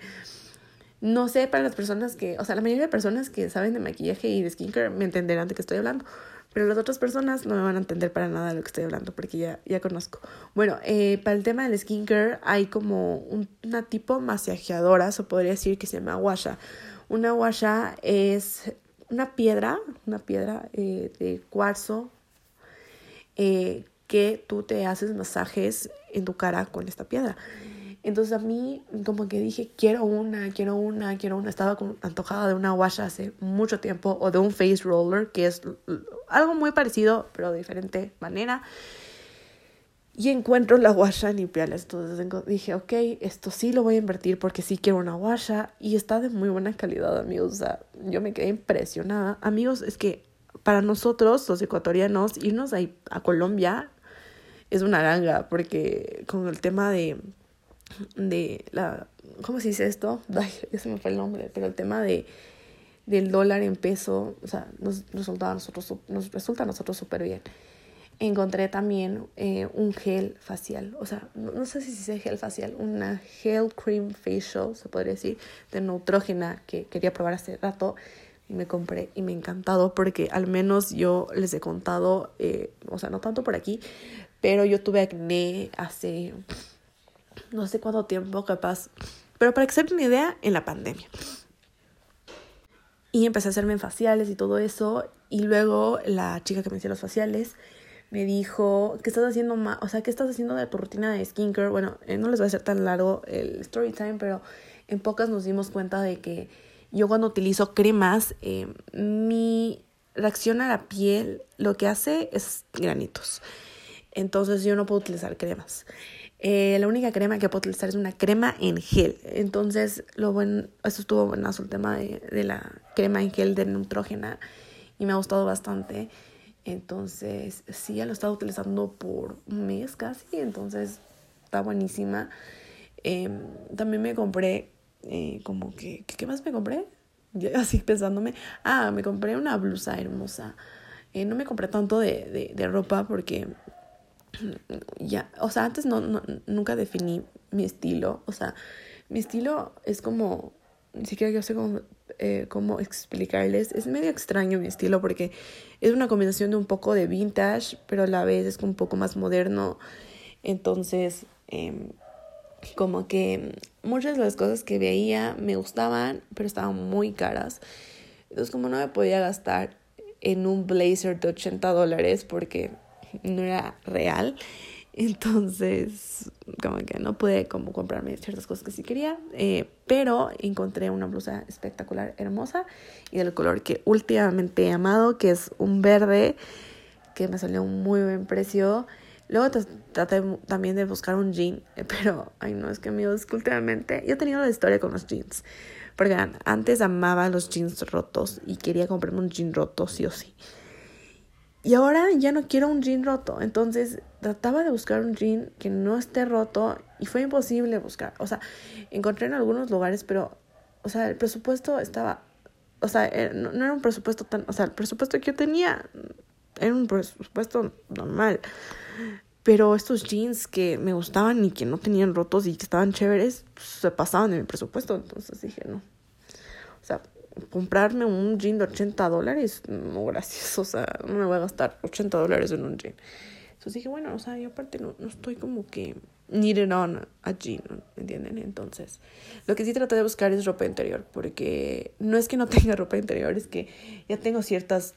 no sé para las personas que, o sea, la mayoría de personas que saben de maquillaje y de skincare me entenderán de qué estoy hablando. Pero las otras personas no me van a entender para nada de lo que estoy hablando porque ya, ya conozco. Bueno, eh, para el tema del skincare hay como un, una tipo masajeadora, se podría decir que se llama washa. Una washa es una piedra, una piedra eh, de cuarzo eh, que tú te haces masajes en tu cara con esta piedra. Entonces a mí como que dije, quiero una, quiero una, quiero una. Estaba antojada de una washa hace mucho tiempo o de un face roller, que es algo muy parecido, pero de diferente manera. Y encuentro la washa en Imperiales. Entonces dije, ok, esto sí lo voy a invertir porque sí quiero una washa. Y está de muy buena calidad, amigos. O sea, yo me quedé impresionada. Amigos, es que para nosotros, los ecuatorianos, irnos a, a Colombia es una ganga. Porque con el tema de de la, ¿cómo se dice esto? Ay, ya se me fue el nombre, pero el tema de del dólar en peso, o sea, nos, resulta a nosotros, nos resulta a nosotros súper bien. Encontré también eh, un gel facial, o sea, no, sé si dice gel facial, una gel cream facial, se podría decir, de Neutrogena que quería probar hace rato y me compré y me ha encantado porque al menos yo les he contado, eh, o sea, no tanto por aquí, pero yo tuve acné hace no sé cuánto tiempo capaz, pero para que se una idea, en la pandemia. Y empecé a hacerme faciales y todo eso, y luego la chica que me hacía los faciales me dijo, ¿qué estás haciendo más? O sea, ¿qué estás haciendo de tu rutina de skincare? Bueno, eh, no les va a ser tan largo el story time, pero en pocas nos dimos cuenta de que yo cuando utilizo cremas, eh, mi reacción a la piel lo que hace es granitos. Entonces yo no puedo utilizar cremas. Eh, la única crema que puedo utilizar es una crema en gel. Entonces, lo bueno, eso estuvo buenazo el tema de, de la crema en gel de Neutrógena y me ha gustado bastante. Entonces, sí, ya lo he estado utilizando por un mes casi, entonces está buenísima. Em, también me compré, eh, como que, ¿qué más me compré? Así pensándome, ah, me compré una blusa hermosa. Eh, no me compré tanto de, de, ropa porque ya, o sea, antes no, nunca definí mi estilo, o sea, mi estilo es como, ni siquiera yo sé cómo, eh, cómo explicarles, es medio extraño mi estilo porque es una combinación de un poco de vintage, pero a la vez es un poco más moderno, entonces, eh, como que muchas de las cosas que veía me gustaban, pero estaban muy caras, entonces como no me podía gastar en un blazer de 80 dólares porque no era real. Entonces, como que no pude como comprarme ciertas cosas que sí quería, eh, pero encontré una blusa espectacular, hermosa y del color que últimamente he amado, que es un verde que me salió un muy buen precio. Luego traté también de buscar un jean, pero, ay no, es que amigos, últimamente yo he tenido la historia con los jeans, porque antes amaba los jeans rotos y quería comprarme un jean roto sí o sí. Y ahora ya no quiero un jean roto. Entonces trataba de buscar un jean que no esté roto y fue imposible buscar. O sea, encontré en algunos lugares, pero, o sea, el presupuesto estaba, o sea, eh, no, era un presupuesto tan, o sea, el presupuesto que yo tenía era un presupuesto normal. Pero estos jeans que me gustaban y que no tenían rotos y que estaban chéveres, pues, se pasaban de mi presupuesto. Entonces dije, no. O sea, comprarme un jean de 80 dólares, no gracias, o sea, no me voy a gastar 80 dólares en un jean. Entonces dije, bueno, o sea, yo aparte no, no estoy como que needed on a jean, ¿entienden? Entonces, lo que sí traté de buscar es ropa interior, porque no es que no tenga ropa interior, es que ya tengo ciertas,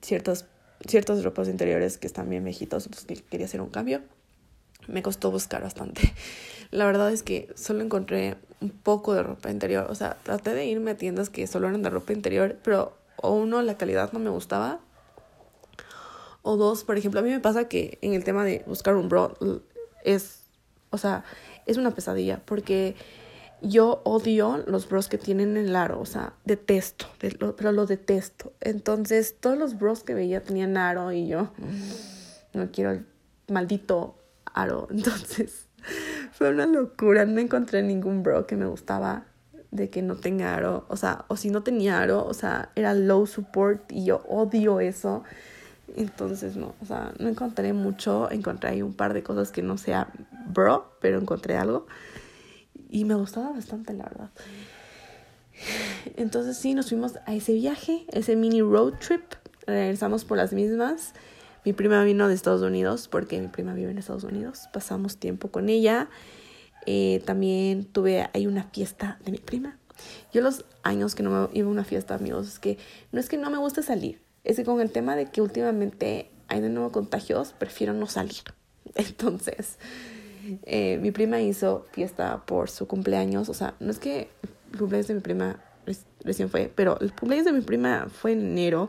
ciertas, ciertas ropas interiores que están bien viejitos, entonces quería hacer un cambio. Me costó buscar bastante. La verdad es que solo encontré un poco de ropa interior. O sea, traté de irme a tiendas que solo eran de ropa interior, pero o uno, la calidad no me gustaba. O dos, por ejemplo, a mí me pasa que en el tema de buscar un bro es, o sea, es una pesadilla porque yo odio los bros que tienen el aro, o sea, detesto, pero lo detesto. Entonces, todos los bros que veía tenían aro y yo no quiero el maldito aro. Entonces, fue una locura. No encontré ningún bro que me gustaba. de que no tenga aro, o sea, o si no tenía aro, o sea, era low support y yo odio eso. Entonces, no, o sea, no encontré mucho, encontré ahí un par de cosas que no sea bro, pero encontré algo y me gustaba bastante, la verdad. Entonces, sí, nos fuimos a ese viaje, ese mini road trip, regresamos por las mismas. Mi prima vino de Estados Unidos porque mi prima vive en Estados Unidos, pasamos tiempo con ella. Eh, también tuve ahí una fiesta de mi prima. Yo los años que no me iba a una fiesta, amigos, es que no es que no me guste salir, es que con el tema de que últimamente hay de nuevo contagios, prefiero no salir. Entonces, eh, mi prima hizo fiesta por su cumpleaños, o sea, no es que el cumpleaños de mi prima recién fue, pero el cumpleaños de mi prima fue en enero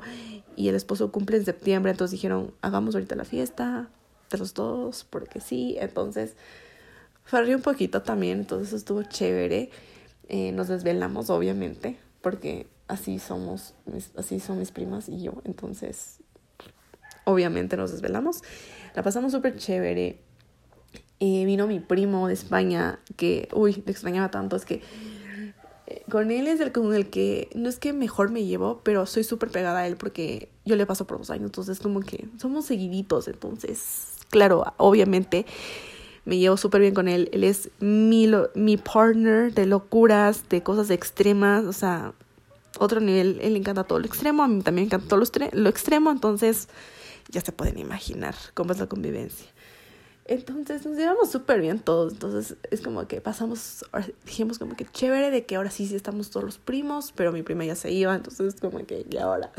y el esposo cumple en septiembre, entonces dijeron, hagamos ahorita la fiesta de los dos, porque sí, entonces farrí un poquito también, entonces estuvo chévere. Eh, nos desvelamos, obviamente, porque así somos, así son mis primas y yo, entonces obviamente nos desvelamos. La pasamos súper chévere. Eh, vino mi primo de España, que, uy, le extrañaba tanto, es que con él es el con el que, no es que mejor me llevo, pero soy súper pegada a él porque yo le paso por dos años, entonces como que somos seguiditos, entonces, claro, obviamente me llevo súper bien con él. Él es mi, mi partner de locuras, de cosas extremas, o sea, otro nivel. Él le encanta todo lo extremo, a mí también encanta todo lo, lo extremo, entonces ya se pueden imaginar cómo es la convivencia. Entonces nos llevamos súper bien todos. Entonces es como que pasamos, dijimos como que chévere de que ahora sí, sí estamos todos los primos, pero mi prima ya se iba, entonces como que ya ahora.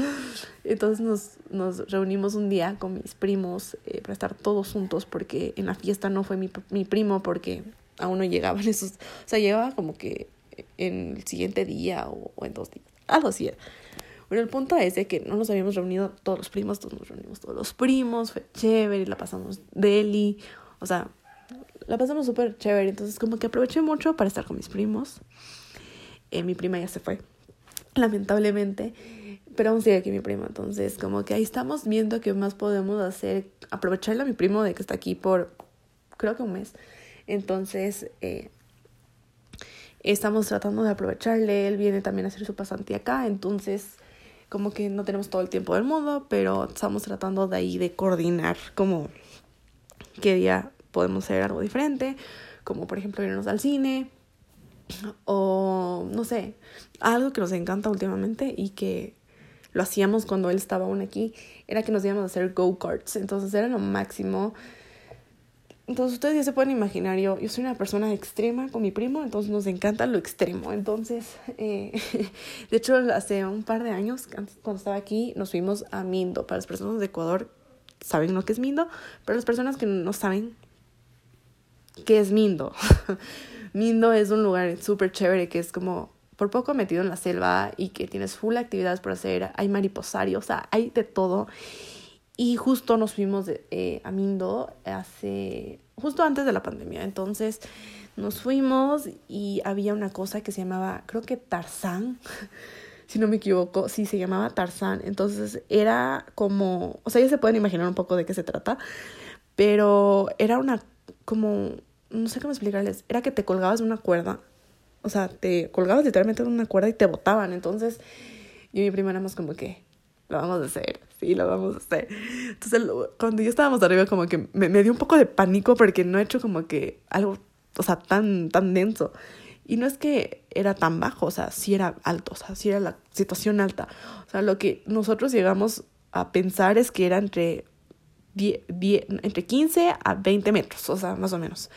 Entonces nos, nos reunimos un día con mis primos eh, para estar todos juntos porque en la fiesta no fue mi, mi primo porque aún no llegaban esos, o sea, llegaba como que en el siguiente día o, en dos días, algo así Bueno, el punto es de que no nos habíamos reunido todos los primos, todos nos reunimos todos los primos, fue chévere, la pasamos deli, o sea, la pasamos súper chévere, entonces como que aproveché mucho para estar con mis primos. Eh, mi prima ya se fue, lamentablemente, pero aún sigue aquí mi prima, entonces como que ahí estamos viendo qué más podemos hacer, aprovecharle a mi primo de que está aquí por creo que un mes, entonces eh, estamos tratando de aprovecharle, él viene también a hacer su pasantía acá, entonces como que no tenemos todo el tiempo del mundo, pero estamos tratando de ahí de coordinar como qué día podemos hacer algo diferente, como por ejemplo irnos al cine o no sé, algo que nos encanta últimamente y que lo hacíamos cuando él estaba aún aquí, era que nos íbamos a hacer go-karts, entonces era lo máximo. Entonces ustedes ya se pueden imaginar, yo, yo soy una persona extrema con mi primo, entonces nos encanta lo extremo. Entonces, eh, de hecho, hace un par de años, cuando estaba aquí, nos fuimos a Mindo. Para las personas de Ecuador, saben lo que es Mindo, pero las personas que no saben qué es Mindo, Mindo es un lugar súper chévere que es como por poco metido en la selva y que tienes full actividades por hacer, hay mariposario, o sea, hay de todo. Y justo nos fuimos eh, a Mindo hace, justo antes de la pandemia, entonces nos fuimos y había una cosa que se llamaba, creo que Tarzán si no me equivoco, sí se llamaba Tarzán. Entonces era como, o sea, ya se pueden imaginar un poco de qué se trata, pero era una, como, no sé cómo explicarles, era que te colgabas de una cuerda, o sea, te colgabas literalmente de una cuerda y te botaban. Entonces yo y mi prima éramos como que, lo vamos a hacer, sí, lo vamos a hacer. Entonces cuando yo estábamos arriba como que me, me dio un poco de pánico porque no he hecho como que algo, o sea, tan, tan denso. Y no es que era tan bajo, o sea, sí era alto, o sea, sí era la situación alta. O sea, lo que nosotros llegamos a pensar es que era entre, entre 15 a 20 metros, o sea, más o menos.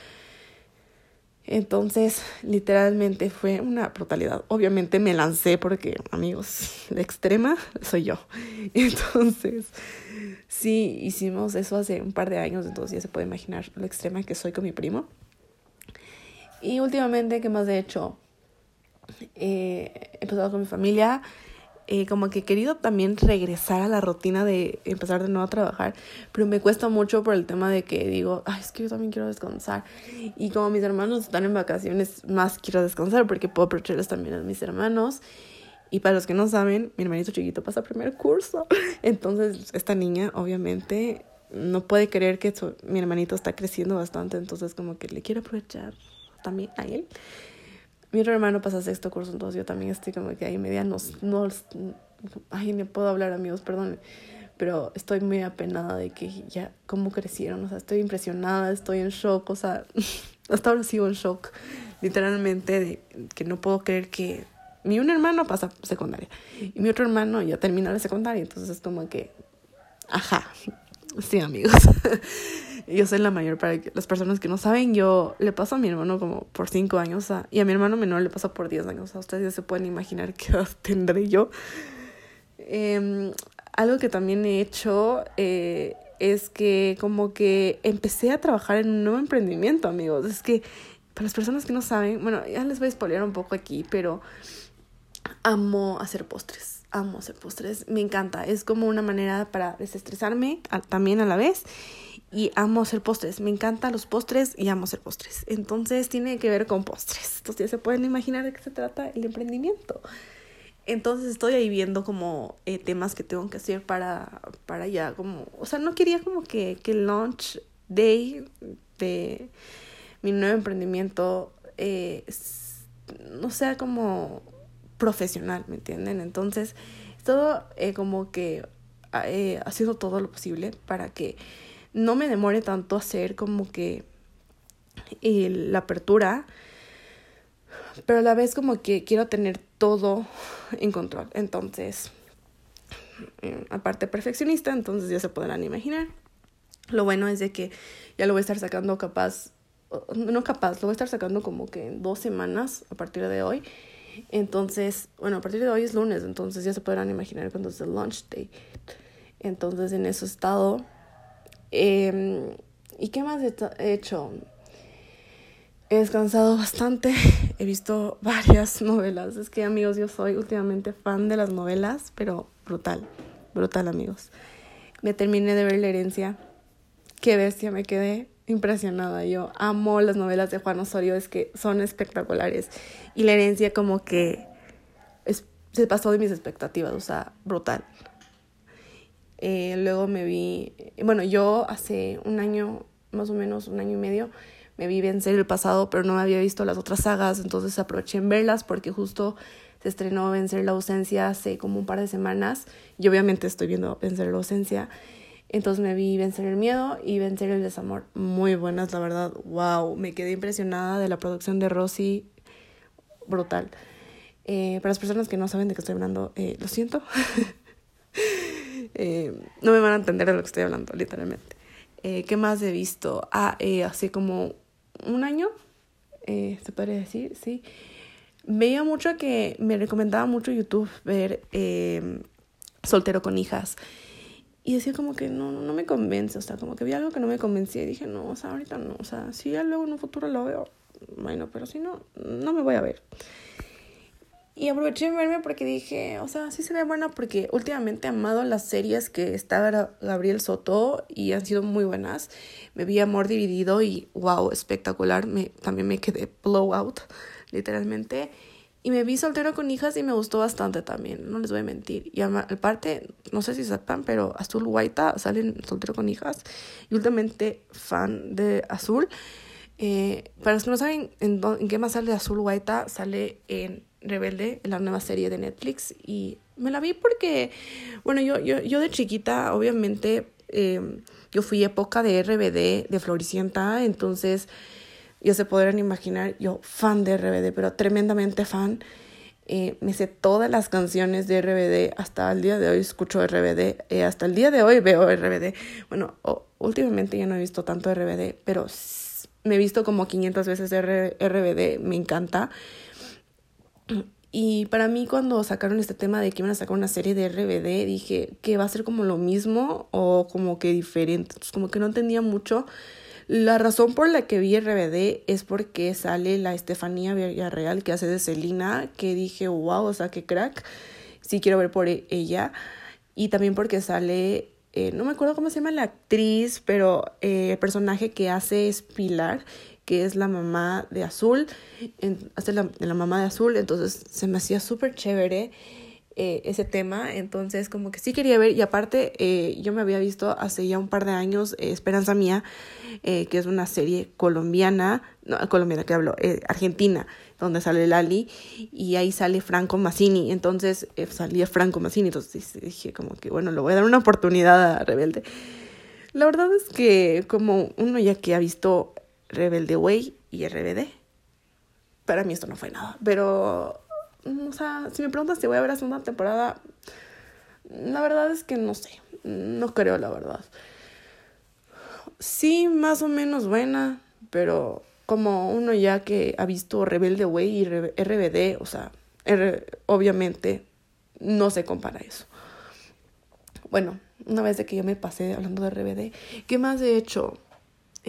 Entonces, literalmente fue una brutalidad. Obviamente me lancé porque, amigos, la extrema soy yo. Entonces, sí, hicimos eso hace un par de años, entonces ya se puede imaginar lo extrema que soy con mi primo. Y últimamente, ¿qué más he hecho? Eh, he empezado con mi familia. Eh, como que he querido también regresar a la rutina de empezar de nuevo a trabajar, pero me cuesta mucho por el tema de que digo, ay, es que yo también quiero descansar. Y como mis hermanos están en vacaciones, más quiero descansar porque puedo aprovecharles también a mis hermanos. Y para los que no saben, mi hermanito chiquito pasa primer curso. Entonces, esta niña, obviamente, no puede creer que mi hermanito está creciendo bastante. Entonces, como que le quiero aprovechar también a él. Mi otro hermano pasa sexto curso, entonces yo también estoy como que ahí media no, no, ay, no puedo hablar amigos, perdón, pero estoy muy apenada de que ya, cómo crecieron, o sea, estoy impresionada, estoy en shock, o sea, hasta ahora sigo en shock, literalmente, de que no puedo creer que mi un hermano pasa secundaria y mi otro hermano ya termina la secundaria, entonces es como que, ajá, sí amigos. yo soy la mayor para las personas que no saben, yo le paso a mi hermano como por cinco años y a mi hermano menor le paso por diez años. A ustedes ya se pueden imaginar qué edad tendré yo. Em, algo que también he hecho eh, es que como que empecé a trabajar en un nuevo emprendimiento, amigos. Es que para las personas que no saben, bueno, ya les voy a spoilear un poco aquí, pero amo hacer postres. Amo hacer postres. Me encanta. Es como una manera para desestresarme también a la vez. Y amo hacer postres. Me encantan los postres y amo hacer postres. Entonces tiene que ver con postres. Entonces ya se pueden imaginar de qué se trata el emprendimiento. Entonces estoy ahí viendo como eh, temas que tengo que hacer para, para ya como, o sea, no quería como que, que el launch day de mi nuevo emprendimiento eh, no sea como profesional, ¿me entienden? Entonces, todo eh, como que eh, haciendo todo lo posible para que no me demore tanto hacer como que la apertura, pero a la vez como que quiero tener todo en control. Entonces, eh, aparte perfeccionista, entonces ya se podrán imaginar. Lo bueno es de que ya lo voy a estar sacando capaz, no capaz, lo voy a estar sacando como que en dos semanas a partir de hoy. Entonces, bueno, a partir de hoy es lunes, entonces ya se podrán imaginar cuando es el launch day. Entonces, en eso he estado. Em, ¿Y qué más he hecho? He descansado bastante, he visto varias novelas. Es que, amigos, yo soy últimamente fan de las novelas, pero brutal, brutal, amigos. Me terminé de ver La herencia. Qué bestia me quedé impresionada. Yo amo las novelas de Juan Osorio, es que son espectaculares. Y la herencia como que se pasó de mis expectativas, o sea, brutal. Eh, luego me vi, bueno, yo hace un año, más o menos un año y medio, me vi Vencer el pasado, pero no había visto las otras sagas, entonces aproveché en verlas porque justo se estrenó Vencer la ausencia hace como un par de semanas y obviamente estoy viendo Vencer la ausencia entonces me vi Vencer el Miedo y Vencer el Desamor. Muy buenas, la verdad. Wow, me quedé impresionada de la producción de Rosy. Brutal. Eh, para las personas que no saben de qué estoy hablando, eh, lo siento. Eh, no me van a entender de lo que estoy hablando, literalmente. ¿Qué más he visto? Ah, hace como un año, se podría decir, sí. Veía mucho que me recomendaba mucho YouTube ver Soltero con hijas. Y decía como que no, no me convence, o sea, como que vi algo que no me convencía y dije, no, o sea, ahorita no, o sea, si ya luego en un futuro lo veo, bueno, pero si no, no me voy a ver. Y aproveché de verme porque dije, o sea, sí se buena porque últimamente he amado las series que está Gabriel Soto y han sido muy buenas. Me vi Amor Dividido y wow, espectacular. Me, también me quedé blow out, literalmente. Y me vi soltero con hijas y me gustó bastante también, no les voy a mentir. Y aparte, no sé si sepan, pero Azul Guaita sale en soltero con hijas. Y últimamente fan de Azul. Eh, para los que no saben en, en, qué más sale Azul Guaita, sale en Rebelde, en la nueva serie de Netflix. Y me la vi porque, bueno, yo, yo, yo de chiquita, obviamente, eh, yo fui época de RBD, de Floricienta, entonces ya se podrán imaginar, yo fan de RBD, pero tremendamente fan. Eh, me sé todas las canciones de RBD, hasta el día de hoy escucho RBD, eh, hasta el día de hoy veo RBD. Bueno, últimamente ya no he visto tanto RBD, pero me he visto como 500 veces RBD, me encanta. Y para mí cuando sacaron este tema de que iban a sacar una serie de RBD, dije que va a ser como lo mismo o como que diferente. Como que no entendía mucho la razón por la que vi RBD es porque sale la Estefanía Villarreal que hace de Celina, que dije, wow, o sea, qué crack. Sí quiero ver por e-, ella. Y también porque sale, eh, no me acuerdo cómo se llama la actriz, pero eh, el personaje que hace es Pilar, que es la mamá de Azul, hace la, la mamá de Azul, entonces se me hacía súper chévere. Eh, ese tema, entonces como que sí quería ver y aparte eh, yo me había visto hace ya un par de años eh, Esperanza Mía, que es una serie colombiana, no, colombiana que hablo, argentina, donde sale Lali y ahí sale Franco Massini, entonces salía Franco Massini, entonces dije como que bueno, le voy a dar una oportunidad a Rebelde. La verdad es que como uno ya que ha visto Rebelde Way y RBD, para mí esto no fue nada, pero o sea, si me preguntas si voy a ver la segunda temporada, la verdad es que no sé, no creo la verdad. Sí, más o menos buena, pero como uno ya que ha visto Rebelde Way y RBD, o sea, obviamente no se compara eso. Bueno, una vez de que yo me pasé hablando de RBD, ¿qué más he hecho?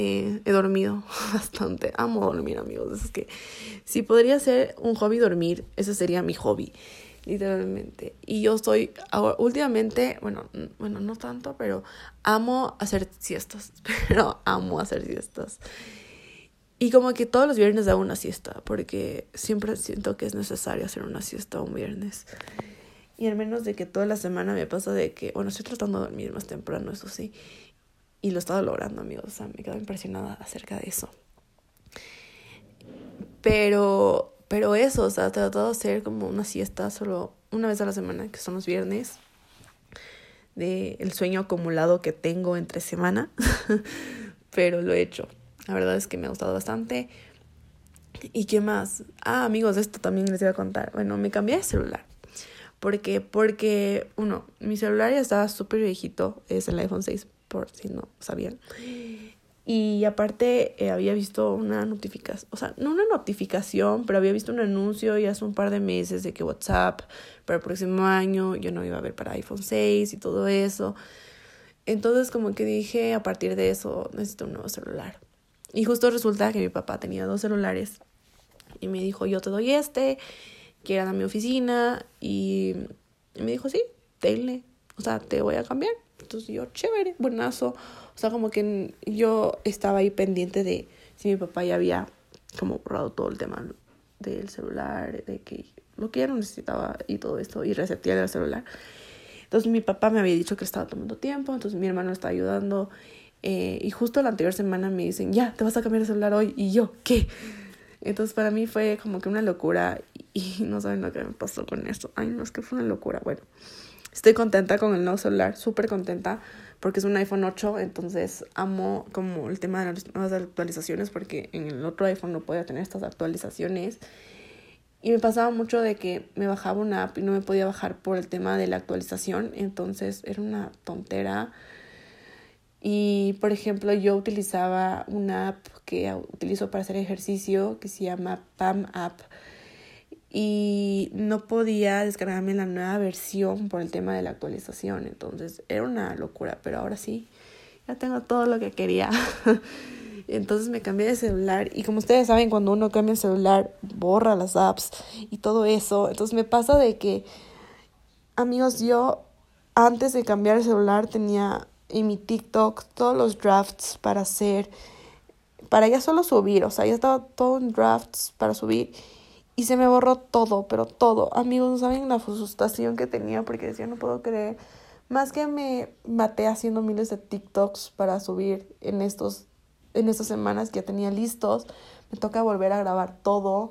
Eh, he dormido bastante. Amo dormir, amigos. Es que si podría ser un hobby dormir, ese sería mi hobby, literalmente. Y yo soy, últimamente, bueno, bueno, no tanto, pero amo hacer siestas. Pero amo hacer siestas. Y como que todos los viernes hago una siesta, porque siempre siento que es necesario hacer una siesta un viernes. Y al menos de que toda la semana me pasa de que, bueno, estoy tratando de dormir más temprano, eso sí. Y lo he estado logrando, amigos. O sea, me quedo impresionada acerca de eso. Pero, pero eso, o sea, he tratado de hacer como una siesta solo una vez a la semana, que son los viernes. De el sueño acumulado que tengo entre semana. pero lo he hecho. La verdad es que me ha gustado bastante. ¿Y qué más? Ah, amigos, esto también les voy a contar. Bueno, me cambié de celular. ¿Por qué? Porque, uno, mi celular ya estaba súper viejito. Es el iPhone 6 por si no sabían. Y aparte eh, había visto una notificación, o sea, no una notificación, pero había visto un anuncio ya hace un par de meses de que WhatsApp para el próximo año yo no iba a ver para iPhone 6 y todo eso. Entonces como que dije, a partir de eso necesito un nuevo celular. Y justo resulta que mi papá tenía dos celulares y me dijo, yo te doy este, que era a mi oficina y, me dijo, sí, denle, o sea, te voy a cambiar. Entonces yo, chévere, buenazo. O sea, como que yo estaba ahí pendiente de si mi papá ya había como borrado todo el tema del celular, de que lo que ya no necesitaba y todo esto, y resetear el celular. Entonces mi papá me había dicho que estaba tomando tiempo, entonces mi hermano está ayudando. Eh, y justo la anterior semana me dicen, ya, te vas a cambiar el celular hoy. Y yo, ¿qué? Entonces para mí fue como que una locura y no saben lo que me pasó con esto. Ay, no, es que fue una locura. Bueno, Estoy contenta con el nuevo celular, súper contenta, porque es un iPhone 8, entonces amo como el tema de las nuevas actualizaciones, porque en el otro iPhone no podía tener estas actualizaciones. Y me pasaba mucho de que me bajaba una app y no me podía bajar por el tema de la actualización, entonces era una tontera. Y por ejemplo, yo utilizaba una app que utilizo para hacer ejercicio que se llama PAM App y no podía descargarme la nueva versión por el tema de la actualización. Entonces era una locura, pero ahora sí, ya tengo todo lo que quería. Entonces me cambié de celular y como ustedes saben, cuando uno cambia el celular, borra las apps y todo eso. Entonces me pasa de que, amigos, yo antes de cambiar el celular tenía en mi TikTok todos los drafts para hacer, para ya solo subir, o sea, ya estaba todo en drafts para subir y se me borró todo, pero todo. Amigos, no saben la frustración que tenía porque decía, no puedo creer. Más que me maté haciendo miles de TikToks para subir en estos en estas semanas que ya tenía listos, me toca volver a grabar todo.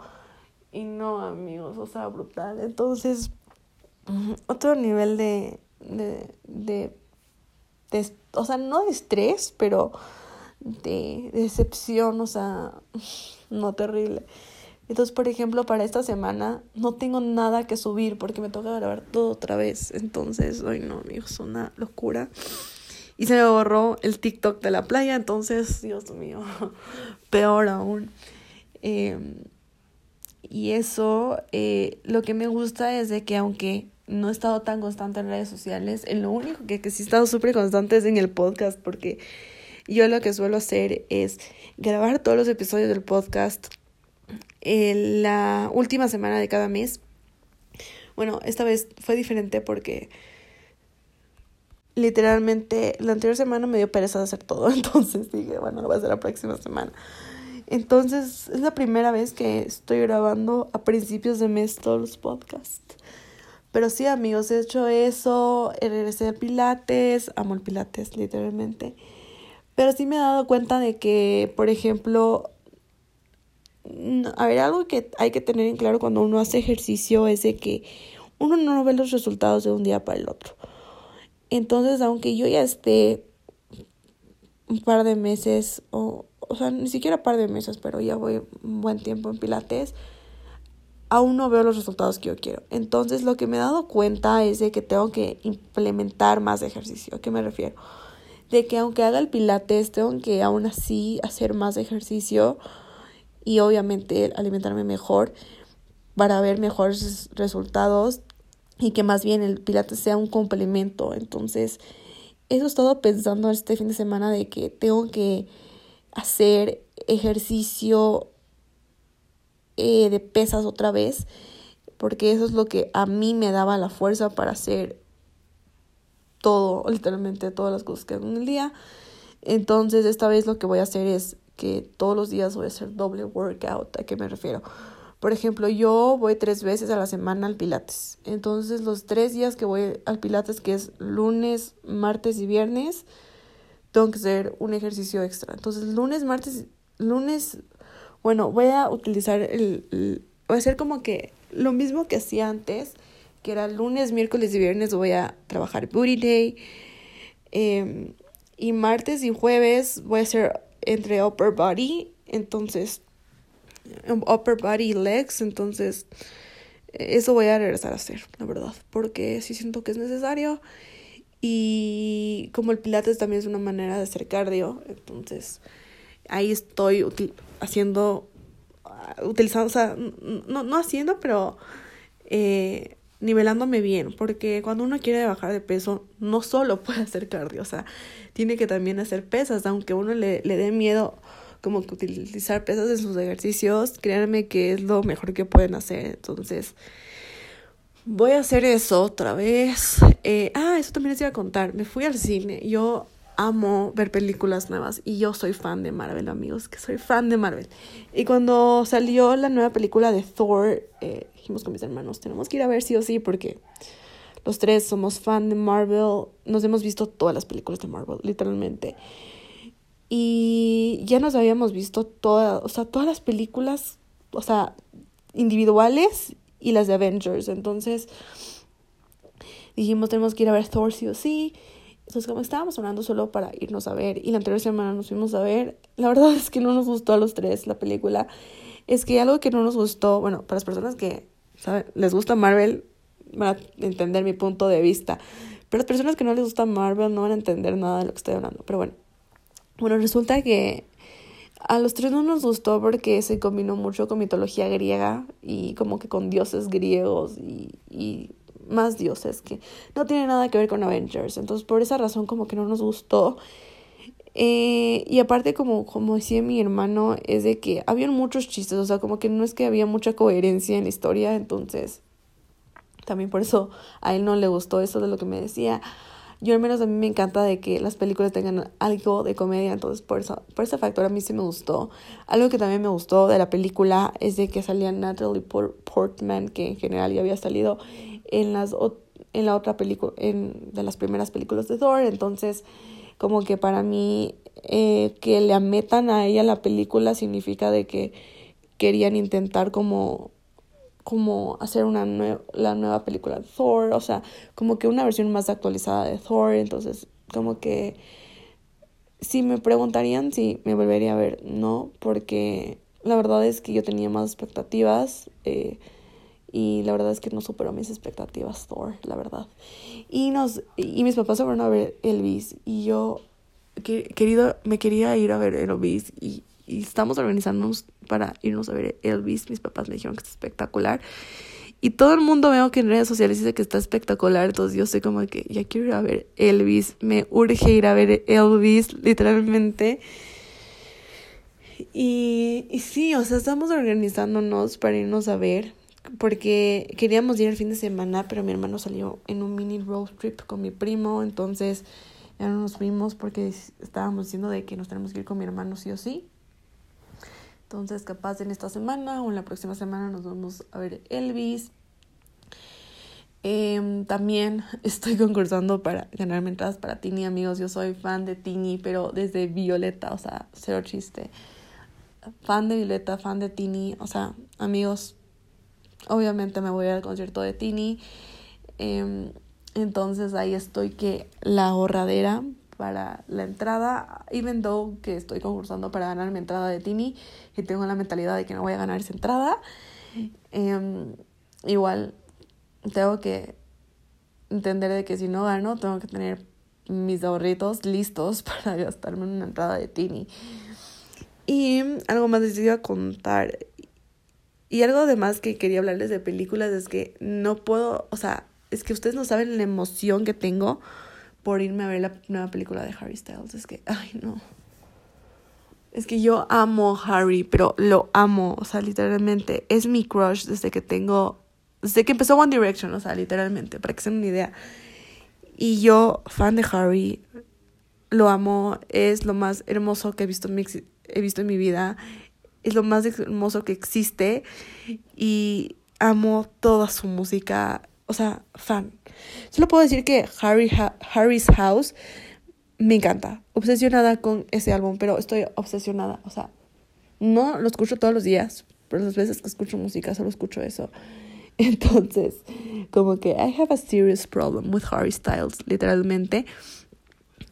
Y no, amigos, o sea, brutal. Entonces, otro nivel de, de, de, de o sea, no de estrés, pero de decepción, o sea, no terrible. Entonces, por ejemplo, para esta semana no tengo nada que subir porque me toca grabar todo otra vez. Entonces, hoy no, amigos, una locura. Y se me borró el TikTok de la playa, entonces, Dios mío, peor aún. Em, y eso, eh, lo que me gusta es de que aunque no he estado tan constante en redes sociales, en lo único que, que sí he estado súper constante es en el podcast, porque yo lo que suelo hacer es grabar todos los episodios del podcast la última semana de cada mes. Bueno, esta vez fue diferente porque literalmente la anterior semana me dio pereza de hacer todo, entonces dije, bueno, lo voy a hacer la próxima semana. Entonces, es la primera vez que estoy grabando a principios de mes todos los podcasts. Pero sí, amigos, he hecho eso, regresé a Pilates, amo el Pilates, literalmente. Pero sí me he dado cuenta de que, por ejemplo, a ver, algo que hay que tener en claro cuando uno hace ejercicio es de que uno no ve los resultados de un día para el otro. Entonces, aunque yo ya esté un par de meses, o, o sea, ni siquiera un par de meses, pero ya voy un buen tiempo en Pilates, aún no veo los resultados que yo quiero. Entonces, lo que me he dado cuenta es de que tengo que implementar más ejercicio. ¿A qué me refiero? De que aunque haga el Pilates, tengo que aún así hacer más ejercicio y obviamente alimentarme mejor para ver mejores resultados y que más bien el pilates sea un complemento. Entonces, eso he estado pensando este fin de semana de que tengo que hacer ejercicio eh, de pesas otra vez, porque eso es lo que a mí me daba la fuerza para hacer todo, literalmente todas las cosas que hago en el día. Entonces, esta vez lo que voy a hacer es que todos los días voy a hacer doble workout. ¿A qué me refiero? Por ejemplo, yo voy tres veces a la semana al Pilates. Entonces, los tres días que voy al Pilates, que es lunes, martes y viernes, tengo que hacer un ejercicio extra. Entonces, lunes, martes, lunes, bueno, voy a utilizar el, voy a hacer como que lo mismo que hacía antes, que era lunes, miércoles y viernes voy a trabajar Booty Day. Em, y martes y jueves voy a hacer entre upper body, entonces upper body legs, entonces eso voy a regresar a hacer, la verdad, porque sí siento que es necesario. Y como el pilates también es una manera de hacer cardio, entonces ahí estoy haciendo, utilizando, o sea, no, no haciendo, pero eh, nivelándome bien, porque cuando uno quiere bajar de peso, no solo puede hacer cardio, o sea, tiene que también hacer pesas, aunque uno le, le dé miedo como que utilizar pesas en sus ejercicios, créanme que es lo mejor que pueden hacer, entonces voy a hacer eso otra vez. Eh, ah, eso también les iba a contar, me fui al cine, yo amo ver películas nuevas y yo soy fan de Marvel, amigos, que soy fan de Marvel. Y cuando salió la nueva película de Thor, eh, dijimos con mis hermanos, tenemos que ir a ver sí o sí porque los tres somos fan de Marvel, nos hemos visto todas las películas de Marvel, literalmente. Y ya nos habíamos visto todas, o sea, todas las películas, o sea, individuales y las de Avengers. Entonces dijimos, tenemos que ir a ver Thor sí o sí. Entonces, como estábamos hablando solo para irnos a ver, y la anterior semana nos fuimos a ver, la verdad es que no nos gustó a los tres la película. Es que algo que no nos gustó, bueno, para las personas que ¿saben? les gusta Marvel, van a entender mi punto de vista. Pero las personas que no les gusta Marvel no van a entender nada de lo que estoy hablando. Pero bueno, bueno, resulta que a los tres no nos gustó porque se combinó mucho con mitología griega y como que con dioses griegos y, y más dioses que no tiene nada que ver con Avengers. Entonces, por esa razón, como que no nos gustó. Eh, y aparte, como, como decía mi hermano, es de que habían muchos chistes, o sea, como que no es que había mucha coherencia en la historia, entonces también por eso a él no le gustó eso de lo que me decía. Yo al menos a mí me encanta de que las películas tengan algo de comedia, entonces por eso, por ese factor a mí sí me gustó. Algo que también me gustó de la película es de que salía Natalie Portman, que en general ya había salido en las en la otra película, en de las primeras películas de Thor, entonces como que para mí eh, que le ametan a ella la película significa de que querían intentar como como hacer una la nueva película de Thor, o sea, como que una versión más actualizada de Thor, entonces como que si me preguntarían si me volvería a ver, no, porque la verdad es que yo tenía más expectativas eh, y la verdad es que no superó mis expectativas Thor, la verdad. Y nos y mis papás se fueron a ver Elvis y yo querido me quería ir a ver Elvis y y estamos organizándonos para irnos a ver Elvis. Mis papás me dijeron que está espectacular. Y todo el mundo veo que en redes sociales dice que está espectacular. Entonces yo sé como que ya quiero ir a ver Elvis. Me urge ir a ver Elvis, literalmente. Y, y sí, o sea, estamos organizándonos para irnos a ver. Porque queríamos ir el fin de semana, pero mi hermano salió en un mini road trip con mi primo. Entonces ya no nos fuimos porque estábamos diciendo de que nos tenemos que ir con mi hermano sí o sí. Entonces, capaz en esta semana o en la próxima semana nos vamos a ver Elvis. Em, también estoy concursando para ganarme entradas para Tini, amigos. Yo soy fan de Tini, pero desde Violeta, o sea, cero chiste. Fan de Violeta, fan de Tini, o sea, amigos, obviamente me voy al concierto de Tini. Em, entonces ahí estoy que la ahorradera para la entrada, even though que estoy concursando para ganar mi entrada de Tini y tengo la mentalidad de que no voy a ganar esa entrada, em, igual tengo que entender de que si no gano, tengo que tener mis ahorritos listos para gastarme en una entrada de Tini. Y algo más les iba a contar. Y algo además que quería hablarles de películas es que no puedo, o sea, es que ustedes no saben la emoción que tengo por irme a ver la nueva película de Harry Styles. Es que, ay, no. Es que yo amo Harry, pero lo amo, o sea, literalmente es mi crush desde que tengo desde que empezó One Direction, o sea, literalmente, para que se den una idea. Y yo, fan de Harry, lo amo, es lo más hermoso que he visto en mi, he visto en mi vida, es lo más hermoso que existe y amo toda su música, o sea, fan. Solo puedo decir que Harry Harry's House me encanta, obsesionada con ese álbum, pero estoy obsesionada, o sea, no lo escucho todos los días, pero las veces que escucho música solo escucho eso. Entonces, como que I have a serious problem with Harry Styles, literalmente.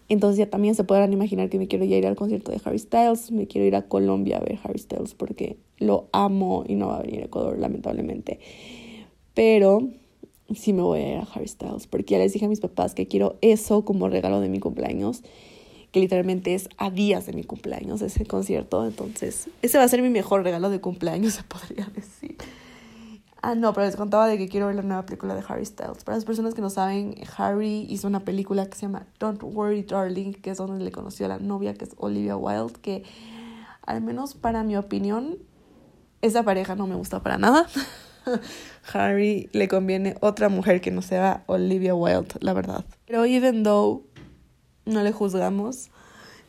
Entonces ya también se podrán imaginar que me quiero ya ir al concierto de Harry Styles, me quiero ir a Colombia a ver Harry Styles porque lo amo y no va a venir a Ecuador lamentablemente. Pero sí me voy a ir a Harry Styles porque ya les dije a mis papás que quiero eso como regalo de mi cumpleaños, que literalmente es a días de mi cumpleaños ese concierto. Entonces ese va a ser mi mejor regalo de cumpleaños, se podría decir. Ah, no, pero les contaba de que quiero ver la nueva película de Harry Styles. Para las personas que no saben, Harry hizo una película que se llama Don't Worry Darling, que es donde le conoció a la novia, que es Olivia Wilde, que al menos para mi opinión, esa pareja no me gusta para nada. Harry le conviene otra mujer que no sea Olivia Wilde, la verdad. Pero even though no le juzgamos,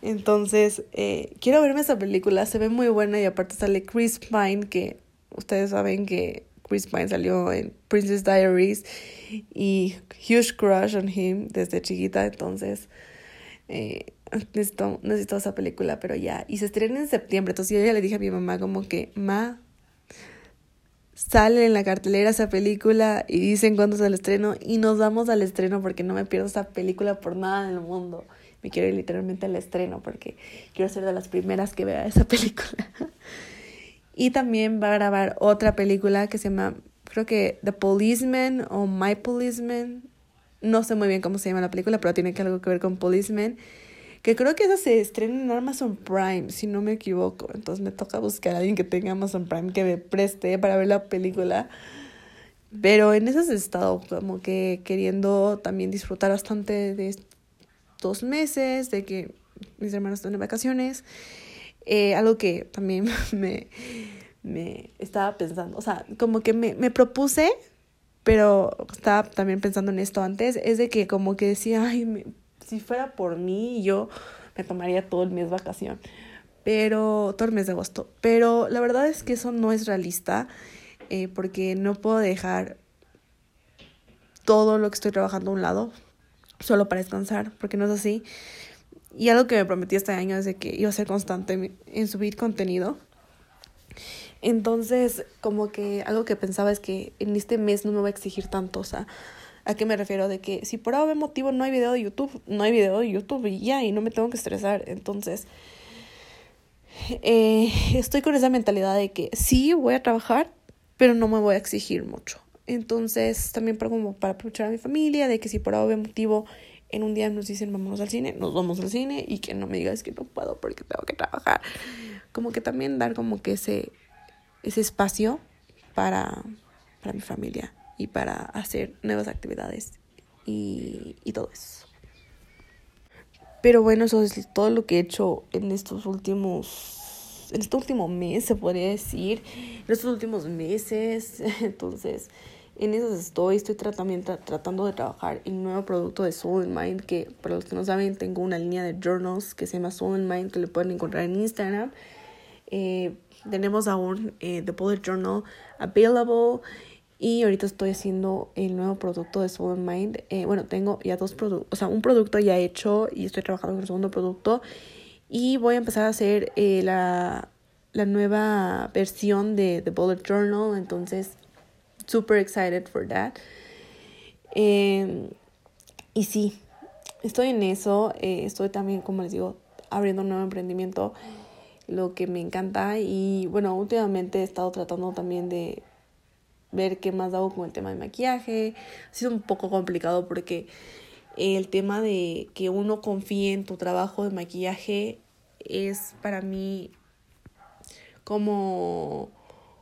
entonces eh, quiero verme esa película, se ve muy buena y aparte sale Chris Pine, que ustedes saben que Chris Pine salió en Princess Diaries y huge crush on him desde chiquita, entonces eh, necesito, necesito esa película, pero ya. Y se estrena en septiembre, entonces yo ya le dije a mi mamá como que, ma, sale en la cartelera esa película y dicen cuándo es el estreno y nos vamos al estreno porque no me pierdo esa película por nada en el mundo. Me quiero ir literalmente al estreno porque quiero ser de las primeras que vea esa película. Y también va a grabar otra película que se llama, creo que The Policeman o My Policeman. No sé muy bien cómo se llama la película, pero tiene algo que ver con Policeman. Que creo que esa se estrena en Amazon Prime, si no me equivoco. Entonces me toca buscar a alguien que tenga Amazon Prime que me preste para ver la película. Pero en esas he estado como que queriendo también disfrutar bastante de dos meses, de que mis hermanos están en vacaciones. Eh, algo que también me, me estaba pensando, o sea, como que me, me propuse, pero estaba también pensando en esto antes, es de que como que decía, si fuera por mí, yo me tomaría todo el mes vacación, pero todo el mes de agosto, pero la verdad es que eso no es realista, eh, porque no puedo dejar todo lo que estoy trabajando a un lado solo para descansar, porque no es así. Y algo que me prometí este año es que iba a ser constante en subir contenido. Entonces, como que algo que pensaba es que en este mes no me voy a exigir tanto, o ¿a qué me refiero? De que si por algún motivo no hay video de YouTube, no hay video de YouTube y ya, y no me tengo que estresar. Entonces, eh, estoy con esa mentalidad de que sí voy a trabajar, pero no me voy a exigir mucho. Entonces, también para, como para aprovechar a mi familia, de que si por algún motivo en un día nos dicen vámonos al cine, nos vamos al cine y que no me digas que no puedo porque tengo que trabajar. Como que también dar como que ese, ese espacio para, para mi familia y para hacer nuevas actividades y, y todo eso. Pero bueno, eso es todo lo que he hecho en estos últimos, en este último mes, se podría decir, en estos últimos meses. Entonces, en eso estoy, estoy tratando, tratando de trabajar en un nuevo producto de Soul and Mind, que para los que no saben, tengo una línea de journals que se llama Soul and Mind, que le pueden encontrar en Instagram. Eh, tenemos aún eh, The Bullet Journal Available Y ahorita estoy haciendo el nuevo producto de Soul Mind. Eh, bueno, tengo ya dos productos, o sea, un producto ya hecho y estoy trabajando en el segundo producto. Y voy a empezar a hacer eh, la, la nueva versión de The Bullet Journal. Entonces, super excited for that. Em, y sí, estoy en eso. Eh, estoy también, como les digo, abriendo un nuevo emprendimiento. Lo que me encanta. Y bueno, últimamente he estado tratando también de ver qué más hago con el tema de maquillaje. Ha sido un poco complicado porque el tema de que uno confíe en tu trabajo de maquillaje es para mí como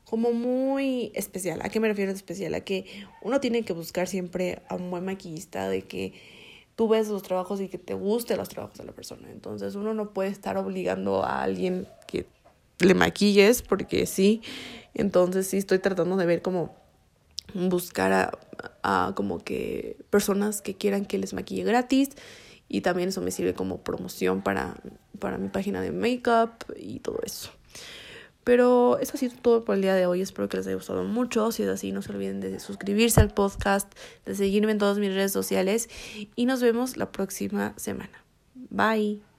como muy especial. ¿A qué me refiero especial? A que uno tiene que buscar siempre a un buen maquillista, de que tú ves los trabajos y que te gusten los trabajos de la persona. Entonces uno no puede estar obligando a alguien que le maquilles porque sí. Entonces sí estoy tratando de ver cómo buscar a, a como que personas que quieran que les maquille gratis y también eso me sirve como promoción para, para mi página de makeup y todo eso. Pero eso ha sido todo por el día de hoy. Espero que les haya gustado mucho. Si es así, no se olviden de suscribirse al podcast, de seguirme en todas mis redes sociales y nos vemos la próxima semana. Bye.